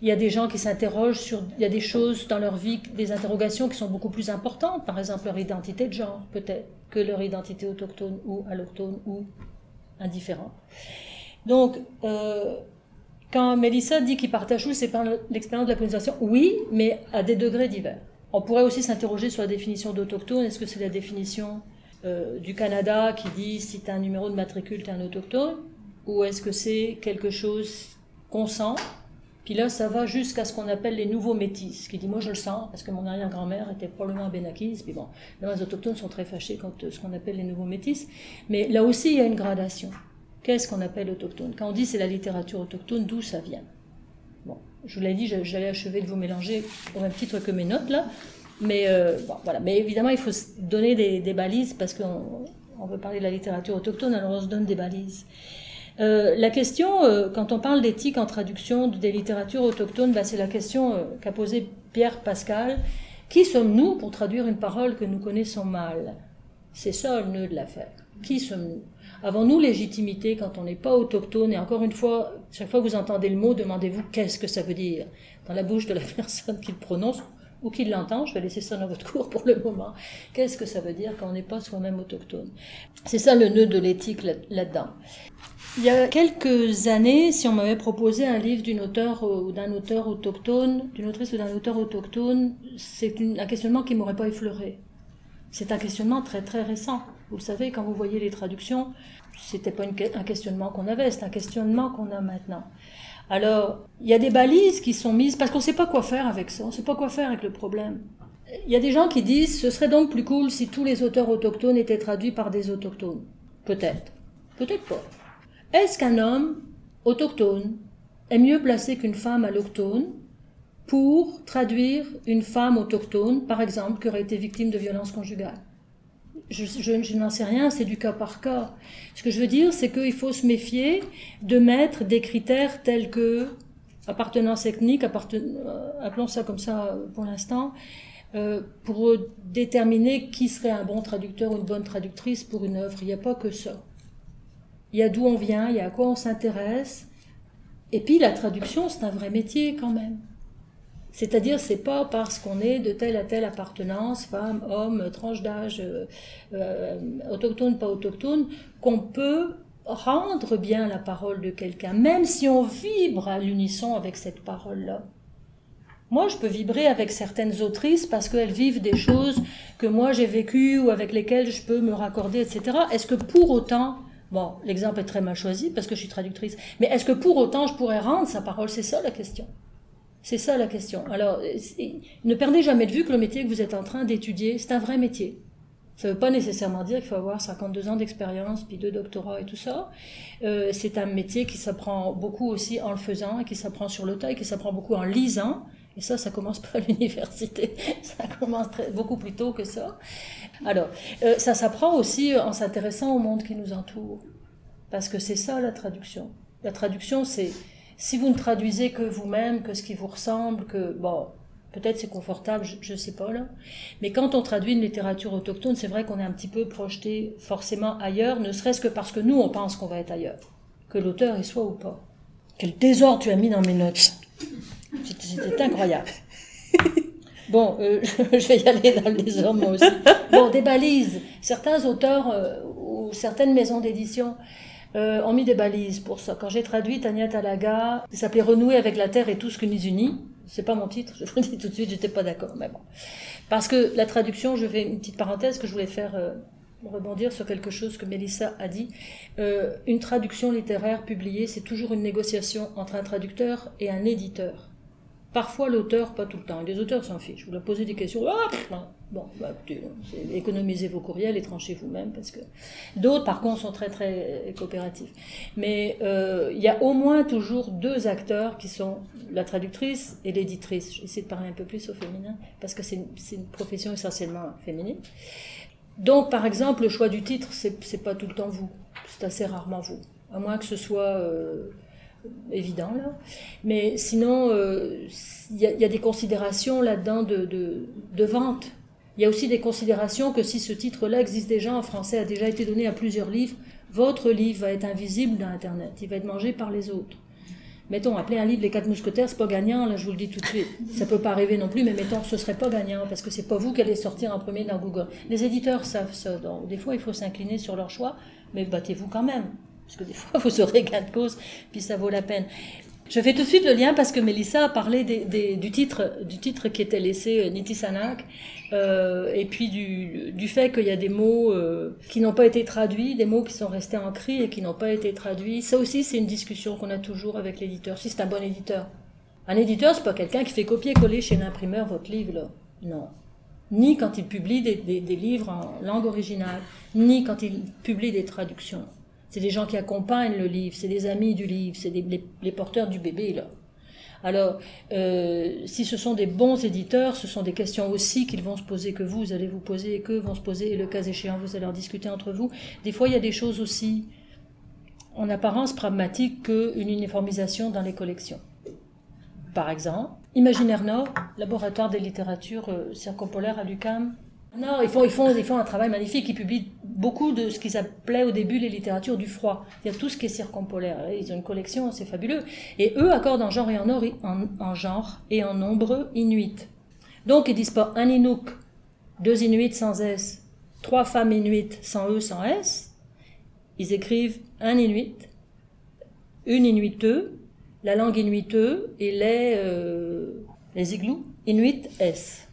Il y a des gens qui s'interrogent sur, il y a des choses dans leur vie, des interrogations qui sont beaucoup plus importantes, par exemple leur identité de genre, peut-être, que leur identité autochtone ou allochtone ou indifférente. Donc, euh, quand Mélissa dit qu'il partage tout, c'est l'expérience de la colonisation, oui, mais à des degrés divers. On pourrait aussi s'interroger sur la définition d'autochtone. Est-ce que c'est la définition euh, du Canada qui dit si tu as un numéro de matricule, tu es un autochtone? Ou est-ce que c'est quelque chose qu'on sent puis là, ça va jusqu'à ce qu'on appelle les nouveaux métis, qui dit moi je le sens, parce que mon arrière-grand-mère était probablement bénakise, puis bon, les autochtones sont très fâchés quand ce qu'on appelle les nouveaux métis, mais là aussi il y a une gradation. Qu'est-ce qu'on appelle autochtone? Quand on dit c'est la littérature autochtone, d'où ça vient? Bon, je vous l'ai dit, j'allais achever de vous mélanger au même titre que mes notes là, mais euh, voilà. Mais évidemment, il faut se donner des, des balises parce qu'on on veut parler de la littérature autochtone, alors on se donne des balises. Euh, la question, euh, quand on parle d'éthique en traduction des littératures autochtones, bah, c'est la question euh, qu'a posée Pierre Pascal. Qui sommes-nous pour traduire une parole que nous connaissons mal? C'est ça le nœud de l'affaire. Qui sommes-nous? Avons-nous légitimité quand on n'est pas autochtone? Et encore une fois, chaque fois que vous entendez le mot, demandez-vous qu'est-ce que ça veut dire dans la bouche de la <laughs> personne qui le prononce ou qui l'entend. Je vais laisser ça dans votre cours pour le moment. Qu'est-ce que ça veut dire quand on n'est pas soi-même autochtone? C'est ça le nœud de l'éthique là-dedans. Il y a quelques années, si on m'avait proposé un livre d'une auteure ou d'un auteur autochtone, d'une autrice ou d'un auteur autochtone, c'est un questionnement qui m'aurait pas effleuré. C'est un questionnement très très récent. Vous le savez, quand vous voyez les traductions, c'était pas un questionnement qu'on avait, c'est un questionnement qu'on a maintenant. Alors, il y a des balises qui sont mises parce qu'on ne sait pas quoi faire avec ça, on ne sait pas quoi faire avec le problème. Il y a des gens qui disent ce serait donc plus cool si tous les auteurs autochtones étaient traduits par des autochtones. Peut-être. Peut-être pas. Est-ce qu'un homme autochtone est mieux placé qu'une femme allochtone pour traduire une femme autochtone, par exemple, qui aurait été victime de violences conjugales? Je, je, n'en sais rien, c'est du cas par cas. Ce que je veux dire, c'est qu'il faut se méfier de mettre des critères tels que appartenance ethnique, euh, appelons ça comme ça pour l'instant, euh, pour déterminer qui serait un bon traducteur ou une bonne traductrice pour une œuvre. Il n'y a pas que ça. Il y a d'où on vient, il y a à quoi on s'intéresse, Et puis la traduction, c'est un vrai métier quand même. C'est-à-dire, c'est pas parce qu'on est de telle à telle appartenance, femme, homme, tranche d'âge, euh, euh, autochtone, pas autochtone, qu'on peut rendre bien la parole de quelqu'un, même si on vibre à l'unisson avec cette parole-là. Moi, je peux vibrer avec certaines autrices parce qu'elles vivent des choses que moi j'ai vécues ou avec lesquelles je peux me raccorder, etc. Est-ce que pour autant, bon, l'exemple est très mal choisi parce que je suis traductrice, mais est-ce que pour autant je pourrais rendre sa parole? C'est ça la question. C'est ça la question. Alors, ne perdez jamais de vue que le métier que vous êtes en train d'étudier, c'est un vrai métier. Ça ne veut pas nécessairement dire qu'il faut avoir 52 ans d'expérience, puis deux doctorats et tout ça. Euh, c'est un métier qui s'apprend beaucoup aussi en le faisant, et qui s'apprend sur le tas, et qui s'apprend beaucoup en lisant. Et ça, ça commence pas à l'université. <laughs> Ça commence beaucoup plus tôt que ça. Alors, euh, ça s'apprend aussi en s'intéressant au monde qui nous entoure. Parce que c'est ça la traduction. La traduction, c'est si vous ne traduisez que vous-même, que ce qui vous ressemble, que, bon, peut-être c'est confortable, je ne sais pas là. Mais quand on traduit une littérature autochtone, c'est vrai qu'on est un petit peu projeté forcément ailleurs, ne serait-ce que parce que nous, on pense qu'on va être ailleurs. Que l'auteur y soit ou pas. Quel désordre tu as mis dans mes notes. C'était incroyable. Bon, euh, <laughs> je vais y aller dans le désordre moi aussi. Bon, des balises. Certains auteurs euh, ou certaines maisons d'édition euh, ont mis des balises pour ça. Quand j'ai traduit Tania Talaga, ça s'appelait Renouer avec la terre et tout ce que nous unit. C'est pas mon titre, je vous le dis tout de suite, j'étais pas d'accord, mais bon. Parce que la traduction, je fais une petite parenthèse que je voulais faire rebondir sur quelque chose que Mélissa a dit. Une traduction littéraire publiée, c'est toujours une négociation entre un traducteur et un éditeur. Parfois l'auteur, pas tout le temps. Les auteurs s'en fichent. Vous leur posez des questions. Ah, bon, bah, économisez vos courriels et tranchez vous-même parce que d'autres, par contre, sont très très coopératifs. Mais euh, il y a au moins toujours deux acteurs qui sont la traductrice et l'éditrice. J'essaie de parler un peu plus au féminin parce que c'est une, profession essentiellement féminine. Donc, par exemple, le choix du titre, c'est pas tout le temps vous. C'est assez rarement vous. À moins que ce soit euh, évident là. Mais sinon, euh, il y, a des considérations là-dedans de, de, de, vente. Il y a aussi des considérations que si ce titre-là existe déjà en français, a déjà été donné à plusieurs livres, votre livre va être invisible dans Internet. Il va être mangé par les autres. Mettons, appeler un livre Les Quatre Mousquetaires, c'est pas gagnant, là, je vous le dis tout de suite. Ça peut pas arriver non plus, mais mettons, ce serait pas gagnant, parce que c'est pas vous qui allez sortir en premier dans Google. Les éditeurs savent ça, donc des fois, il faut s'incliner sur leur choix, mais battez-vous quand même parce que des fois vous aurez gain de cause, puis ça vaut la peine. Je fais tout de suite le lien parce que Mélissa a parlé du, titre, du titre qui était laissé euh, Nitisanak, euh, et puis du, fait qu'il y a des mots euh, qui n'ont pas été traduits, des mots qui sont restés ancrés et qui n'ont pas été traduits. Ça aussi, c'est une discussion qu'on a toujours avec l'éditeur, si c'est un bon éditeur. Un éditeur, c'est pas quelqu'un qui fait copier-coller chez l'imprimeur votre livre. Non. Ni quand il publie des livres en langue originale, ni quand il publie des traductions. C'est des gens qui accompagnent le livre, c'est des amis du livre, c'est les, les, porteurs du bébé, là. Alors, euh, si ce sont des bons éditeurs, ce sont des questions aussi qu'ils vont se poser, que vous, allez vous poser, et qu'eux vont se poser, et le cas échéant, vous allez en discuter entre vous. Des fois, il y a des choses aussi, en apparence pragmatiques, qu'une uniformisation dans les collections. Par exemple, Imaginaire Nord, laboratoire des littératures euh, circumpolaires à l'UCAM, non, ils font, ils, font, ils font un travail magnifique. Ils publient beaucoup de ce qu'ils appelaient au début les littératures du froid. A tout ce qui est circumpolaire. Ils ont une collection, c'est fabuleux. Et eux accordent en genre et en, en, genre et en nombre inuit. Donc ils disent pas un Inuk, deux Inuits sans S, trois femmes Inuit sans E, sans S. Ils écrivent un Inuit, une Inuiteux, la langue Inuiteux et les, euh, les igloos Inuit S.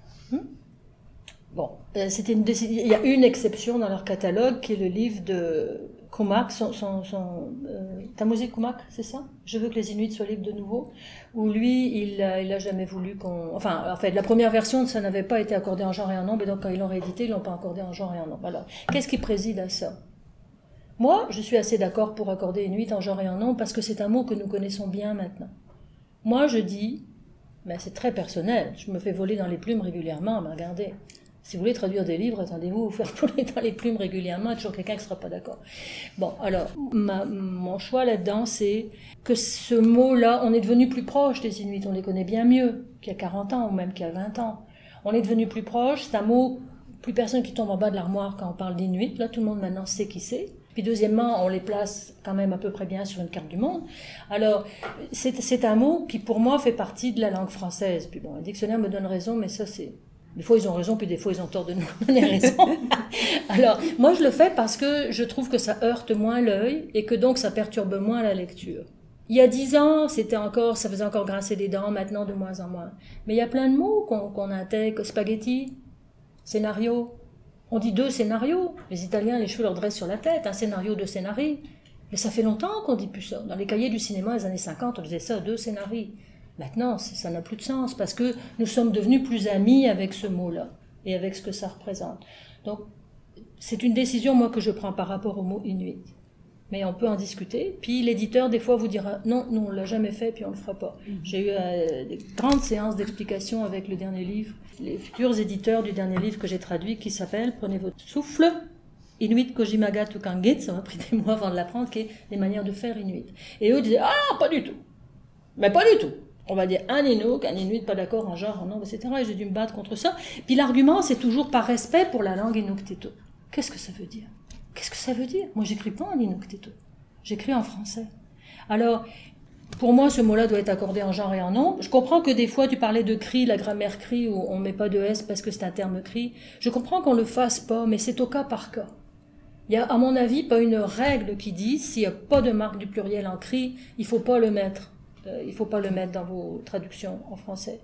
Bon, euh, il y a une exception dans leur catalogue qui est le livre de Kumak, son, son, son euh, Kumak, c'est ça? Je veux que les Inuits soient libres de nouveau. Où lui, il a, il a jamais voulu qu'on. Enfin, en fait, la première version, ça n'avait pas été accordé en genre et en nombre, et donc quand ils l'ont réédité, ils l'ont pas accordé en genre et en nombre. Alors, qu'est-ce qui préside à ça? Moi, je suis assez d'accord pour accorder Inuit en genre et en nombre parce que c'est un mot que nous connaissons bien maintenant. Moi, je dis, mais c'est très personnel, je me fais voler dans les plumes régulièrement, mais regardez. Si vous voulez traduire des livres, attendez-vous vous faire <laughs> voler dans les plumes régulièrement, il y a toujours quelqu'un qui ne sera pas d'accord. Bon, alors, mon choix là-dedans, c'est que ce mot-là, on est devenu plus proche des Inuits, on les connaît bien mieux qu'il y a 40 ans ou même qu'il y a 20 ans. On est devenu plus proche, c'est un mot, plus personne qui tombe en bas de l'armoire quand on parle d'Inuit, là tout le monde maintenant sait qui c'est. Puis deuxièmement, on les place quand même à peu près bien sur une carte du monde. Alors, c'est un mot qui pour moi fait partie de la langue française. Puis bon, le dictionnaire me donne raison, mais ça c'est... Des fois ils ont raison, puis des fois ils ont tort de nous <laughs> donner raison. Alors, moi je le fais parce que je trouve que ça heurte moins l'œil et que donc ça perturbe moins la lecture. Il y a dix ans, c'était encore, ça faisait encore grincer des dents, maintenant de moins en moins. Mais il y a plein de mots qu'on intègre, spaghetti, scénario, on dit deux scénarios. Les Italiens, les cheveux leur dressent sur la tête, un scénario, deux scénarii. Mais ça fait longtemps qu'on dit plus ça. Dans les cahiers du cinéma des années 50, on disait ça, deux scénarii. Maintenant, ça n'a plus de sens parce que nous sommes devenus plus amis avec ce mot-là et avec ce que ça représente. Donc, c'est une décision, moi, que je prends par rapport au mot inuit. Mais on peut en discuter. Puis l'éditeur, des fois, vous dira non, non, on l'a jamais fait, puis on le fera pas. Mm-hmm. J'ai eu euh, des grandes séances d'explication avec le dernier livre les futurs éditeurs du dernier livre que j'ai traduit qui s'appelle Prenez votre souffle. Inuit Kojimaga Tukangit, ça m'a pris des mois avant de l'apprendre, qui est les manières de faire Inuit. Et eux disaient Ah, pas du tout. Mais pas du tout. On va dire un Inuk, un Inuit pas d'accord en genre, en nombre, etc. Et j'ai dû me battre contre ça. Puis l'argument, c'est toujours par respect pour la langue Inuktitut. Qu'est-ce que ça veut dire? Qu'est-ce que ça veut dire? Moi, j'écris pas en Inuktitut. J'écris en français. Alors, pour moi, ce mot-là doit être accordé en genre et en nombre. Je comprends que des fois, tu parlais de cri, la grammaire cri, où on met pas de S parce que c'est un terme cri. Je comprends qu'on le fasse pas, mais c'est au cas par cas. Il y a, à mon avis, pas une règle qui dit s'il n'y a pas de marque du pluriel en cri, il faut pas le mettre. Euh, il faut pas le mettre dans vos traductions en français.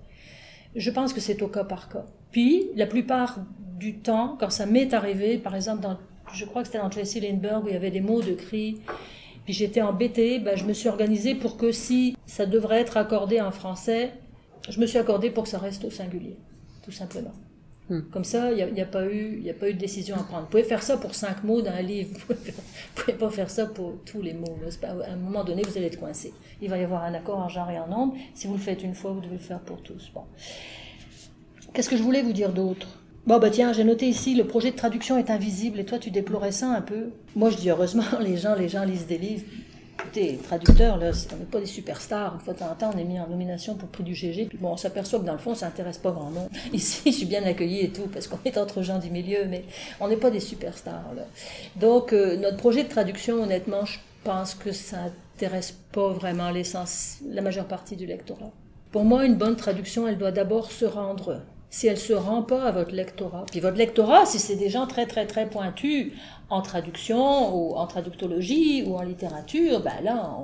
Je pense que c'est au cas par cas. Puis, la plupart du temps, quand ça m'est arrivé, par exemple, dans, je crois que c'était dans Tracy Lindbergh où il y avait des mots de cri, puis j'étais embêtée, ben, je me suis organisée pour que si ça devrait être accordé en français, je me suis accordée pour que ça reste au singulier, tout simplement. Hmm. Comme ça, il n'y a, pas eu, a pas eu de décision à prendre. Vous pouvez faire ça pour cinq mots dans un livre, <laughs> vous ne pouvez pas faire ça pour tous les mots. à un moment donné, vous allez être coincé. Il va y avoir un accord en genre et en nombre. Si vous le faites une fois, vous devez le faire pour tous. Bon. Qu'est-ce que je voulais vous dire d'autre? Bon, bah tiens, j'ai noté ici, le projet de traduction est invisible, et toi, tu déplorais ça un peu. Moi, je dis heureusement, <laughs> les gens, les gens lisent des livres. Écoutez, traducteurs, on n'est pas des superstars. Une fois de temps en temps, on est mis en nomination pour prix du GG. Bon, on s'aperçoit que dans le fond, ça intéresse pas grand monde. <laughs> Ici, je suis bien accueillie et tout, parce qu'on est entre gens du milieu, mais on n'est pas des superstars. Donc, euh, notre projet de traduction, honnêtement, je pense que ça intéresse pas vraiment l'essence, la majeure partie du lectorat. Pour moi, une bonne traduction, elle doit d'abord se rendre si elle se rend pas à votre lectorat. Puis votre lectorat, si c'est des gens très très très pointus en traduction ou en traductologie ou en littérature, ben là,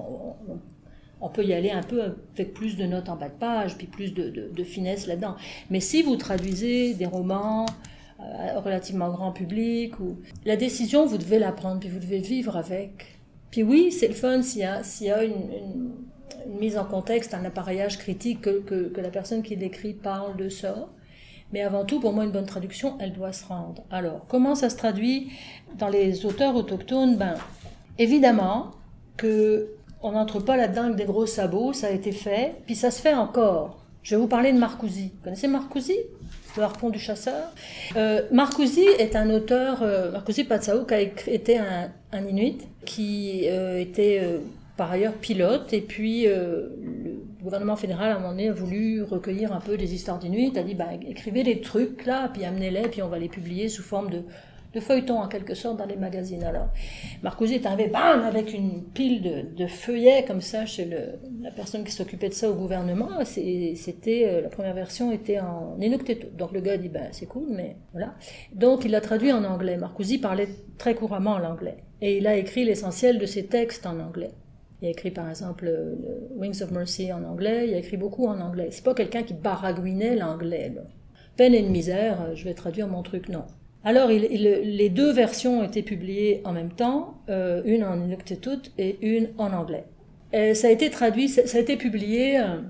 on, peut y aller un peu avec plus de notes en bas de page, puis plus de, finesse là-dedans. Mais si vous traduisez des romans euh, relativement grand public, ou la décision, vous devez la prendre, puis vous devez vivre avec. Puis oui, c'est le fun s'il y a, s'il a une, mise en contexte, un appareillage critique, que, que, que la personne qui l'écrit parle de ça. Mais avant tout, pour moi, une bonne traduction, elle doit se rendre. Alors, comment ça se traduit dans les auteurs autochtones? Ben, évidemment que on n'entre pas là-dedans avec des gros sabots, ça a été fait, puis ça se fait encore. Je vais vous parler de Marcousi. Vous connaissez Marcousi Le harpon du chasseur? Euh, est un auteur, euh, Marcousi Patsao, qui a été un, un Inuit, qui euh, était euh, par ailleurs pilote, et puis euh, le gouvernement fédéral à un moment donné a voulu recueillir un peu des histoires d'Inuit, a dit bah, écrivez des trucs là, puis amenez-les, puis on va les publier sous forme de, feuilletons en quelque sorte dans les magazines. Alors, Marcosi est arrivé, bam, avec une pile de, de feuillets comme ça chez la personne qui s'occupait de ça au gouvernement. C'était euh, la première version était en Inuktitut. Donc le gars dit ben c'est cool, mais voilà. Donc il l'a traduit en anglais. Marcosi parlait très couramment l'anglais et il a écrit l'essentiel de ses textes en anglais. Il a écrit par exemple le Wings of Mercy en anglais, il a écrit beaucoup en anglais. C'est pas quelqu'un qui baragouinait l'anglais. Peine et de misère, euh, je vais traduire mon truc, non. Alors les deux versions ont été publiées en même temps, euh, une en Inuktitut et une en anglais. Ça a été traduit, ça, a été publié euh,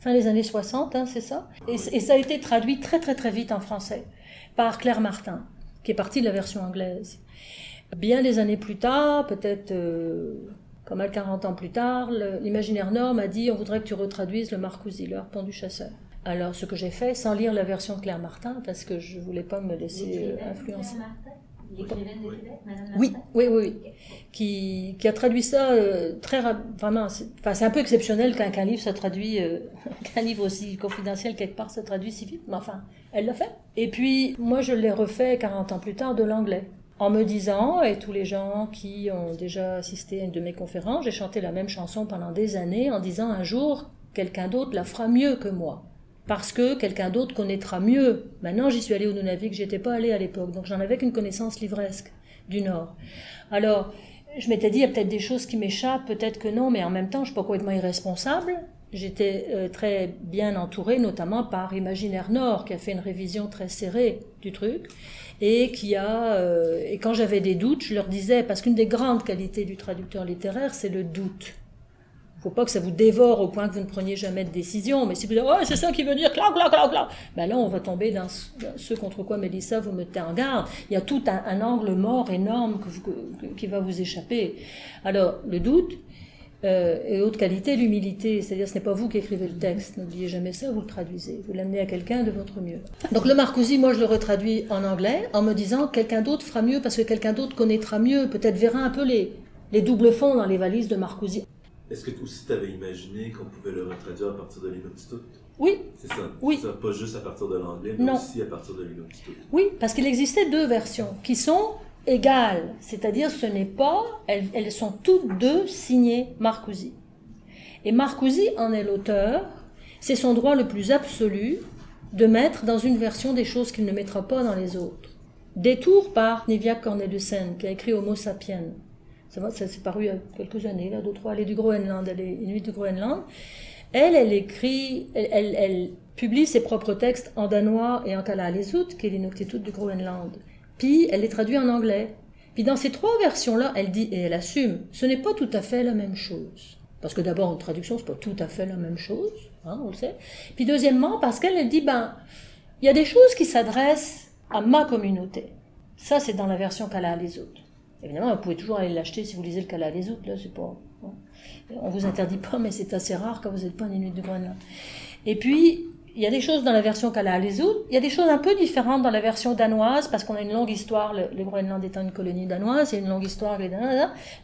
fin des années 60, hein, c'est ça? Et, ça a été traduit très très très vite en français par Claire Martin, qui est partie de la version anglaise. Bien des années plus tard, peut-être comme mal 40 ans plus tard, l'imaginaire Nord a dit on voudrait que tu retraduises le Marcousi, le harpon du chasseur. Alors, ce que j'ai fait, sans lire la version de Claire Martin, parce que je voulais pas me laisser influencer. Oui, oui, oui, oui. Qui, qui a traduit ça euh, très vraiment. Enfin, c'est un peu exceptionnel qu'un livre se traduit, euh, <laughs> qu'un livre aussi confidentiel quelque part se traduit si vite. Mais enfin, elle l'a fait. Et puis, moi, je l'ai refait 40 ans plus tard de l'anglais. En me disant, et tous les gens qui ont déjà assisté à une de mes conférences, j'ai chanté la même chanson pendant des années en disant un jour, quelqu'un d'autre la fera mieux que moi. Parce que quelqu'un d'autre connaîtra mieux. Maintenant, j'y suis allée au Nunavik, j'étais pas allée à l'époque, donc j'en avais qu'une connaissance livresque du Nord. Alors, je m'étais dit, il y a peut-être des choses qui m'échappent, peut-être que non, mais en même temps, je suis pas complètement irresponsable. J'étais euh, très bien entourée, notamment par Imaginaire Nord, qui a fait une révision très serrée du truc, et qui a, euh, et quand j'avais des doutes, je leur disais, parce qu'une des grandes qualités du traducteur littéraire, c'est le doute. Faut pas que ça vous dévore au point que vous ne preniez jamais de décision, mais si vous dites, oh, c'est ça qui veut dire, clac, clac, clac, clac, ben là, on va tomber dans ce contre quoi, Mélissa, vous mettez en garde. Il y a tout un, angle mort énorme qui va vous échapper. Alors, le doute, euh, et autre qualité, l'humilité. C'est-à-dire, ce n'est pas vous qui écrivez le texte. N'oubliez jamais ça, vous le traduisez. Vous l'amenez à quelqu'un de votre mieux. Donc, le Marcousi, moi, je le retraduis en anglais en me disant quelqu'un d'autre fera mieux parce que quelqu'un d'autre connaîtra mieux, peut-être verra un peu les, les doubles fonds dans les valises de Marcousi. Est-ce que aussi tu avais imaginé qu'on pouvait le retraduire à partir de l'Inuktitut Oui. C'est ça. Oui. Ça, pas juste à partir de l'anglais, mais aussi à partir de l'Inuktitut. Oui, parce qu'il existait deux versions qui sont c'est-à-dire ce n'est pas, elles, sont toutes deux signées Marcousi. Et Marcousi en est l'auteur, c'est son droit le plus absolu de mettre dans une version des choses qu'il ne mettra pas dans les autres. Détour par Nivia Corneliusen, qui a écrit Homo sapiens. Ça, s'est paru il y a quelques années, là, deux, trois. Elle est du Groenland, elle est inuit du Groenland. Elle, elle écrit, elle, elle, publie ses propres textes en danois et en kalaallisut, qui est l'inuktitut du Groenland. Puis elle les traduit en anglais. Puis dans ces trois versions-là, elle dit, et elle assume, ce n'est pas tout à fait la même chose. Parce que d'abord, une traduction, c'est pas tout à fait la même chose, hein, on le sait. Puis deuxièmement, parce qu'elle dit, ben, il y a des choses qui s'adressent à ma communauté. Ça, c'est dans la version qu'elle les autres. Évidemment, vous pouvez toujours aller l'acheter si vous lisez le Kala les autres, là, c'est pas. Hein. On vous interdit pas, mais c'est assez rare quand vous n'êtes pas un Inuit de Groenland. Et puis, il y a des choses dans la version Kala les autres, il y a des choses un peu différentes dans la version danoise, parce qu'on a une longue histoire, le, Groenland étant une colonie danoise, il y a une longue histoire, les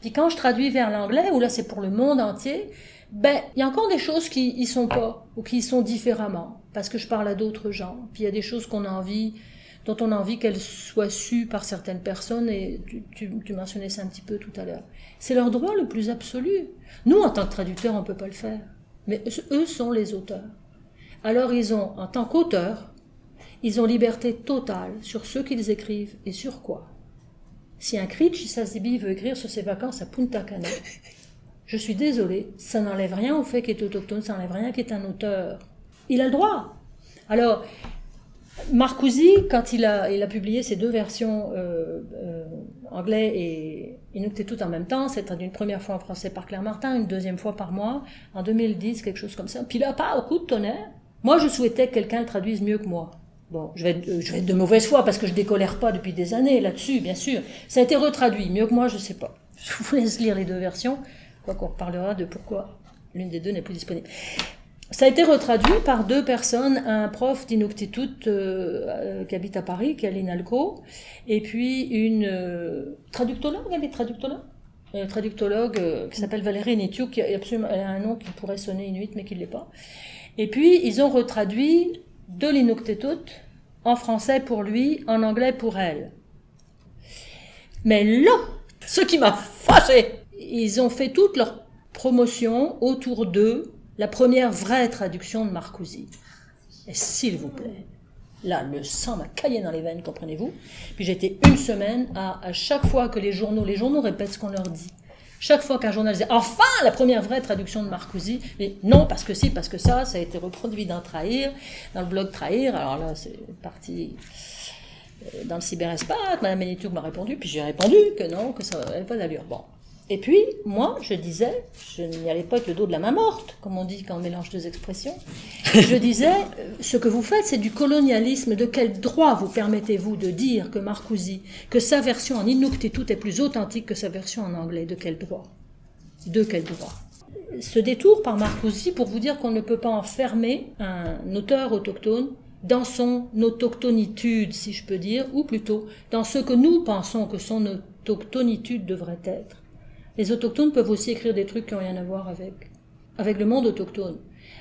Puis quand je traduis vers l'anglais, où là c'est pour le monde entier, ben, il y a encore des choses qui y sont pas, ou qui y sont différemment, parce que je parle à d'autres gens. Puis il y a des choses qu'on a envie, dont on a envie qu'elles soient sues par certaines personnes, et tu, tu mentionnais ça un petit peu tout à l'heure. C'est leur droit le plus absolu. Nous, en tant que traducteurs, on peut pas le faire. Mais eux sont les auteurs alors ils ont, en tant qu'auteurs, ils ont liberté totale sur ce qu'ils écrivent et sur quoi. Si un Critch Sazibi veut écrire sur ses vacances à Punta Cana, <laughs> je suis désolée, ça n'enlève rien au fait qu'il est autochtone, ça n'enlève rien qu'il est un auteur. Il a le droit. Alors, Marcousi, quand il a, il a publié ces deux versions euh, euh, anglais et Inuktitut en même temps, c'était une première fois en français par Claire Martin, une deuxième fois par mois, en 2010, quelque chose comme ça. Puis là, pas au coup de tonnerre, moi, je souhaitais que quelqu'un le traduise mieux que moi. Bon, je vais, être, je vais être de mauvaise foi parce que je décolère pas depuis des années là-dessus, bien sûr. Ça a été retraduit, mieux que moi, je sais pas. <laughs> Je vous laisse lire les deux versions, quoi qu'on reparlera de pourquoi l'une des deux n'est plus disponible. Ça a été retraduit par deux personnes, un prof d'Inuktitut euh, euh, qui habite à Paris, qui est Aline et puis une euh, traductologue, elle est traductologue une traductologue qui s'appelle Valérie Netiou, qui a, absolument, a un nom qui pourrait sonner inuit, mais qui ne l'est pas. Et puis, ils ont retraduit de en français pour lui, en anglais pour elle. Mais là, ce qui m'a fâché, ils ont fait toute leur promotion autour d'eux, la première vraie traduction de Marcousi. Et s'il vous plaît, là, le sang m'a caillé dans les veines, comprenez-vous? Puis j'étais une semaine à, à chaque fois que les journaux, les journaux répètent ce qu'on leur dit. Chaque fois qu'un journal disait enfin la première vraie traduction de Marcousi, mais non parce que si, parce que ça, ça a été reproduit dans Trahir, dans le blog Trahir. Alors là, c'est parti euh, dans le cyberespace. Madame Benitouk m'a répondu, puis j'ai répondu que non, que ça n'avait pas d'allure. Et puis, moi, je disais, je n'y allais pas avec le dos de la main morte, comme on dit quand on mélange deux expressions. Je <laughs> disais, euh, ce que vous faites, c'est du colonialisme. De quel droit vous permettez-vous de dire que Marcousi, que sa version en Inuktitut est plus authentique que sa version en anglais? De quel droit? De quel droit? Ce détour par Marcousi pour vous dire qu'on ne peut pas enfermer un auteur autochtone dans son autochtonitude, si je peux dire, ou plutôt dans ce que nous pensons que son autochtonitude devrait être. Les autochtones peuvent aussi écrire des trucs qui n'ont rien à voir avec, avec le monde autochtone.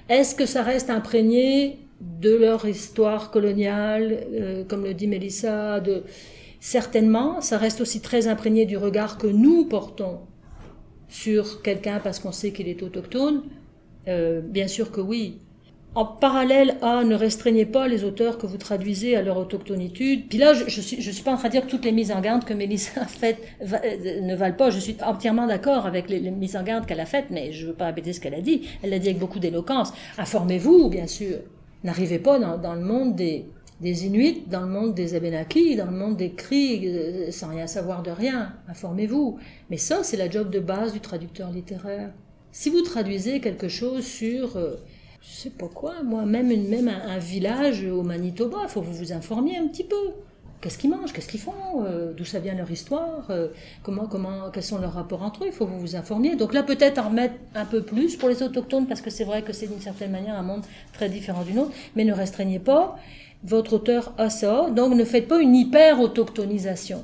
Est-ce que ça reste imprégné de leur histoire coloniale, euh, comme le dit Mélissa, de... Certainement, ça reste aussi très imprégné du regard que nous portons sur quelqu'un parce qu'on sait qu'il est autochtone. Euh, bien sûr que oui. En parallèle à ne restreignez pas les auteurs que vous traduisez à leur autochtonitude. Puis là, je, je suis, pas en train de dire que toutes les mises en garde que Mélissa a faites euh, ne valent pas. Je suis entièrement d'accord avec les, mises en garde qu'elle a faites, mais je veux pas répéter ce qu'elle a dit. Elle l'a dit avec beaucoup d'éloquence. Informez-vous, bien sûr. N'arrivez pas dans, le monde des, des Inuits, dans le monde des Abenaki, dans le monde des Cris, euh, sans rien savoir de rien. Informez-vous. Mais ça, c'est la job de base du traducteur littéraire. Si vous traduisez quelque chose sur... Euh, je sais pas quoi, moi, même, une, même un, un, village au Manitoba, il faut que vous vous informiez un petit peu. Qu'est-ce qu'ils mangent, qu'est-ce qu'ils font, euh, d'où ça vient leur histoire, euh, comment, comment, quels sont leurs rapports entre eux, il faut que vous vous informiez. Donc là, peut-être en remettre un peu plus pour les autochtones, parce que c'est vrai que c'est d'une certaine manière un monde très différent du nôtre, mais ne restreignez pas votre auteur à ça, donc ne faites pas une hyper-autochtonisation.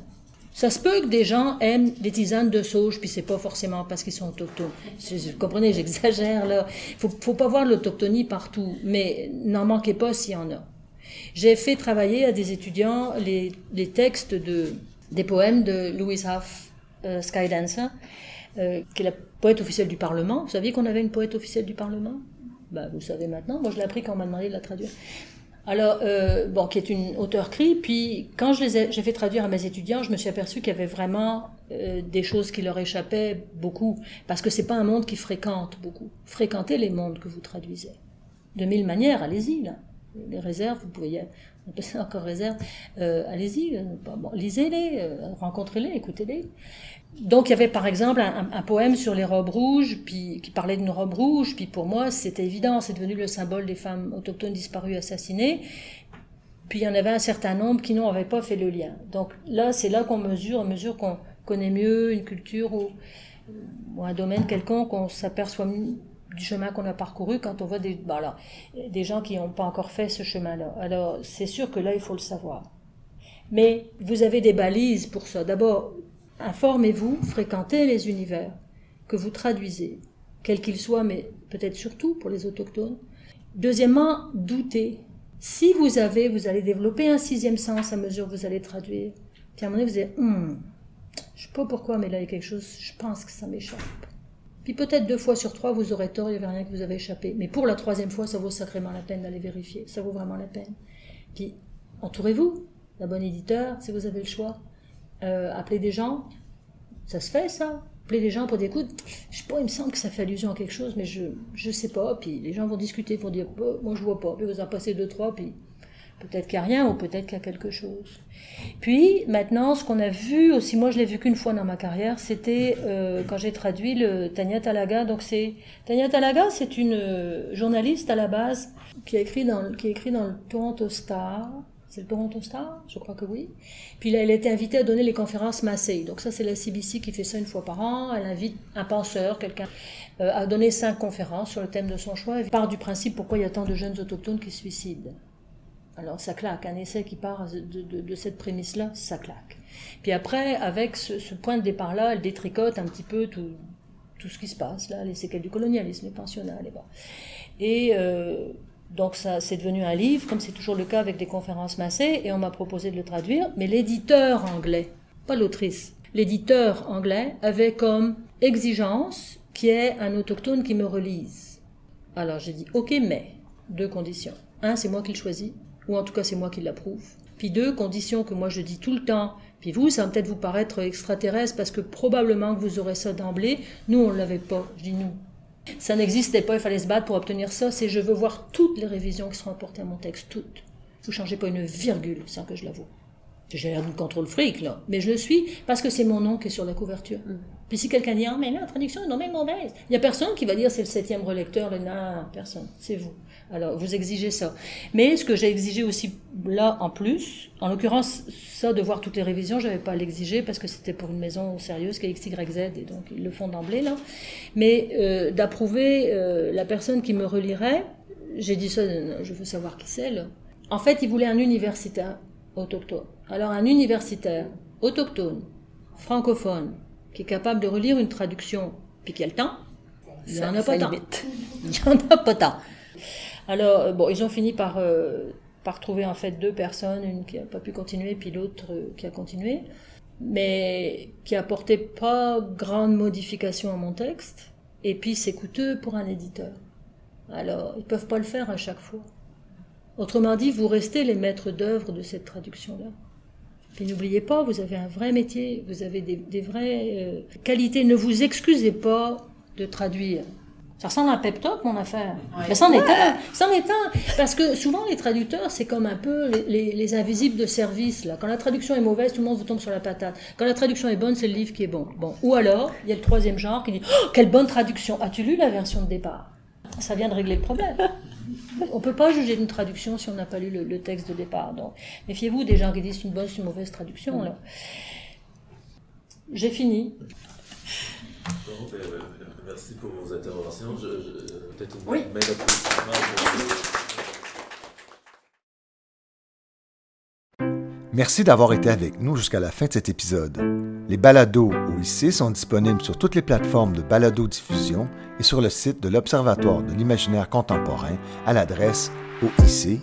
Ça se peut que des gens aiment les tisanes de sauge, puis c'est pas forcément parce qu'ils sont autochtones. Vous comprenez, j'exagère là. Faut, faut pas voir l'autochtonie partout, mais n'en manquez pas s'il y en a. J'ai fait travailler à des étudiants les, les textes de, des poèmes de Louise Huff euh, Skydancer, euh, qui est la poète officielle du Parlement. Vous saviez qu'on avait une poète officielle du Parlement? Ben, Vous savez maintenant. Moi, je l'ai appris quand on m'a demandé de la traduire. Alors, euh, bon, qui est une auteure cri. Puis, quand je les ai, j'ai fait traduire à mes étudiants, je me suis aperçu qu'il y avait vraiment euh, des choses qui leur échappaient beaucoup, parce que c'est pas un monde qui fréquente beaucoup. Fréquentez les mondes que vous traduisez. De mille manières, allez-y, là. Les réserves, vous pouvez on <laughs> encore réserve, euh, allez-y, bon, lisez-les, euh, rencontrez-les, écoutez-les. Donc il y avait par exemple un, poème sur les robes rouges, puis qui parlait d'une robe rouge, puis pour moi c'était évident, c'est devenu le symbole des femmes autochtones disparues, assassinées. Puis il y en avait un certain nombre qui n'avaient pas fait le lien. Donc là, c'est là qu'on mesure, à mesure qu'on connaît mieux une culture ou, ou un domaine quelconque, on s'aperçoit du chemin qu'on a parcouru quand on voit des, voilà, des gens qui n'ont pas encore fait ce chemin-là. Alors c'est sûr que là, il faut le savoir. Mais vous avez des balises pour ça. D'abord, informez-vous, fréquentez les univers que vous traduisez, quels qu'ils soient, mais peut-être surtout pour les autochtones. Deuxièmement, doutez. Si vous avez, vous allez développer un sixième sens à mesure que vous allez traduire. Puis à un moment donné, vous allez, hum, je sais pas pourquoi, mais là, il y a quelque chose, je pense que ça m'échappe. Puis peut-être deux fois sur trois, vous aurez tort, il n'y avait rien que vous avez échappé. Mais pour la troisième fois, ça vaut sacrément la peine d'aller vérifier. Ça vaut vraiment la peine. Puis entourez-vous d'un bon éditeur, si vous avez le choix. Euh, appelez des gens. Ça se fait, ça. Appelez des gens pour dire, écoute, je sais pas, il me semble que ça fait allusion à quelque chose, mais je je sais pas. Puis les gens vont discuter, vont dire, oh, moi je vois pas. Puis vous en passez deux, trois, puis Peut-être qu'il n'y a rien ou peut-être qu'il y a quelque chose. Puis maintenant, ce qu'on a vu aussi, moi je l'ai vu qu'une fois dans ma carrière, c'était euh, quand j'ai traduit le Tania Talaga. Donc c'est Tania Talaga, c'est une euh, journaliste à la base qui a écrit dans qui écrit dans le Toronto Star. C'est le Toronto Star, je crois que oui. Puis là, elle a été invitée à donner les conférences Massey. Donc ça, c'est la CBC qui fait ça une fois par an. Elle invite un penseur, quelqu'un, euh, à donner cinq conférences sur le thème de son choix. Elle part du principe pourquoi il y a tant de jeunes autochtones qui se suicident. Alors ça claque, un essai qui part de, cette prémisse-là, ça claque. Puis après, avec ce, ce, point de départ-là, elle détricote un petit peu tout, tout ce qui se passe, là, les séquelles du colonialisme, les pensionnats, les bas. Et euh, donc ça, c'est devenu un livre, comme c'est toujours le cas avec des conférences massées, et on m'a proposé de le traduire, mais l'éditeur anglais, pas l'autrice, l'éditeur anglais avait comme exigence qu'il y ait un autochtone qui me relise. Alors j'ai dit, ok, mais, deux conditions. Un, c'est moi qui le choisis, ou en tout cas c'est moi qui l'approuve. Puis deux, conditions que moi je dis tout le temps, puis vous, ça va peut-être vous paraître extraterrestre parce que probablement que vous aurez ça d'emblée. Nous, on ne l'avait pas, je dis nous. Ça n'existait pas, il fallait se battre pour obtenir ça. C'est je veux voir toutes les révisions qui seront apportées à mon texte, toutes. Vous changez pas une virgule sans que je l'avoue. J'ai l'air d'une contrôle fric, là. Mais je le suis parce que c'est mon nom qui est sur la couverture. Mm. Puis si quelqu'un dit, ah, mais là, la traduction est non mais mauvaise. Il n'y a personne qui va dire c'est le septième relecteur, le non, personne. C'est vous. Alors, vous exigez ça. Mais ce que j'ai exigé aussi là, en plus, en l'occurrence, ça de voir toutes les révisions, j'avais pas à l'exiger parce que c'était pour une maison sérieuse qui est XYZ et donc ils le font d'emblée, là. Mais euh, d'approuver euh, la personne qui me relirait, j'ai dit ça, je veux savoir qui c'est, là. En fait, il voulait un universitaire autochtone. Alors, un universitaire autochtone, francophone, qui est capable de relire une traduction, puis qui a le temps, il n'y <laughs> en a pas tant. Il n'y en a pas tant. Alors, bon, ils ont fini par, euh, par retrouver en fait deux personnes, une qui n'a pas pu continuer, puis l'autre euh, qui a continué, mais qui apportait pas grande modification à mon texte. Et puis c'est coûteux pour un éditeur. Alors ils peuvent pas le faire à chaque fois. Autrement dit, vous restez les maîtres d'œuvre de cette traduction-là. Puis n'oubliez pas, vous avez un vrai métier, vous avez des, vraies euh, qualités. Ne vous excusez pas de traduire. Ça ressemble à un pep talk, mon affaire. Mais c'en est un. C'en est un. Parce que souvent, les traducteurs, c'est comme un peu les, invisibles de service. Là. Quand la traduction est mauvaise, tout le monde vous tombe sur la patate. Quand la traduction est bonne, c'est le livre qui est bon. bon. Ou alors, il y a le troisième genre qui dit oh, Quelle bonne traduction As-tu lu la version de départ? Ça vient de régler le problème. On ne peut pas juger une traduction si on n'a pas lu le, texte de départ. Donc, méfiez-vous des gens qui disent une bonne, une mauvaise traduction. J'ai fini. Merci pour vos interventions. Peut-être une oui. Merci d'avoir été avec nous jusqu'à la fin de cet épisode. Les balados OIC sont disponibles sur toutes les plateformes de balado-diffusion et sur le site de l'Observatoire de l'imaginaire contemporain à l'adresse oic.ucam.ca.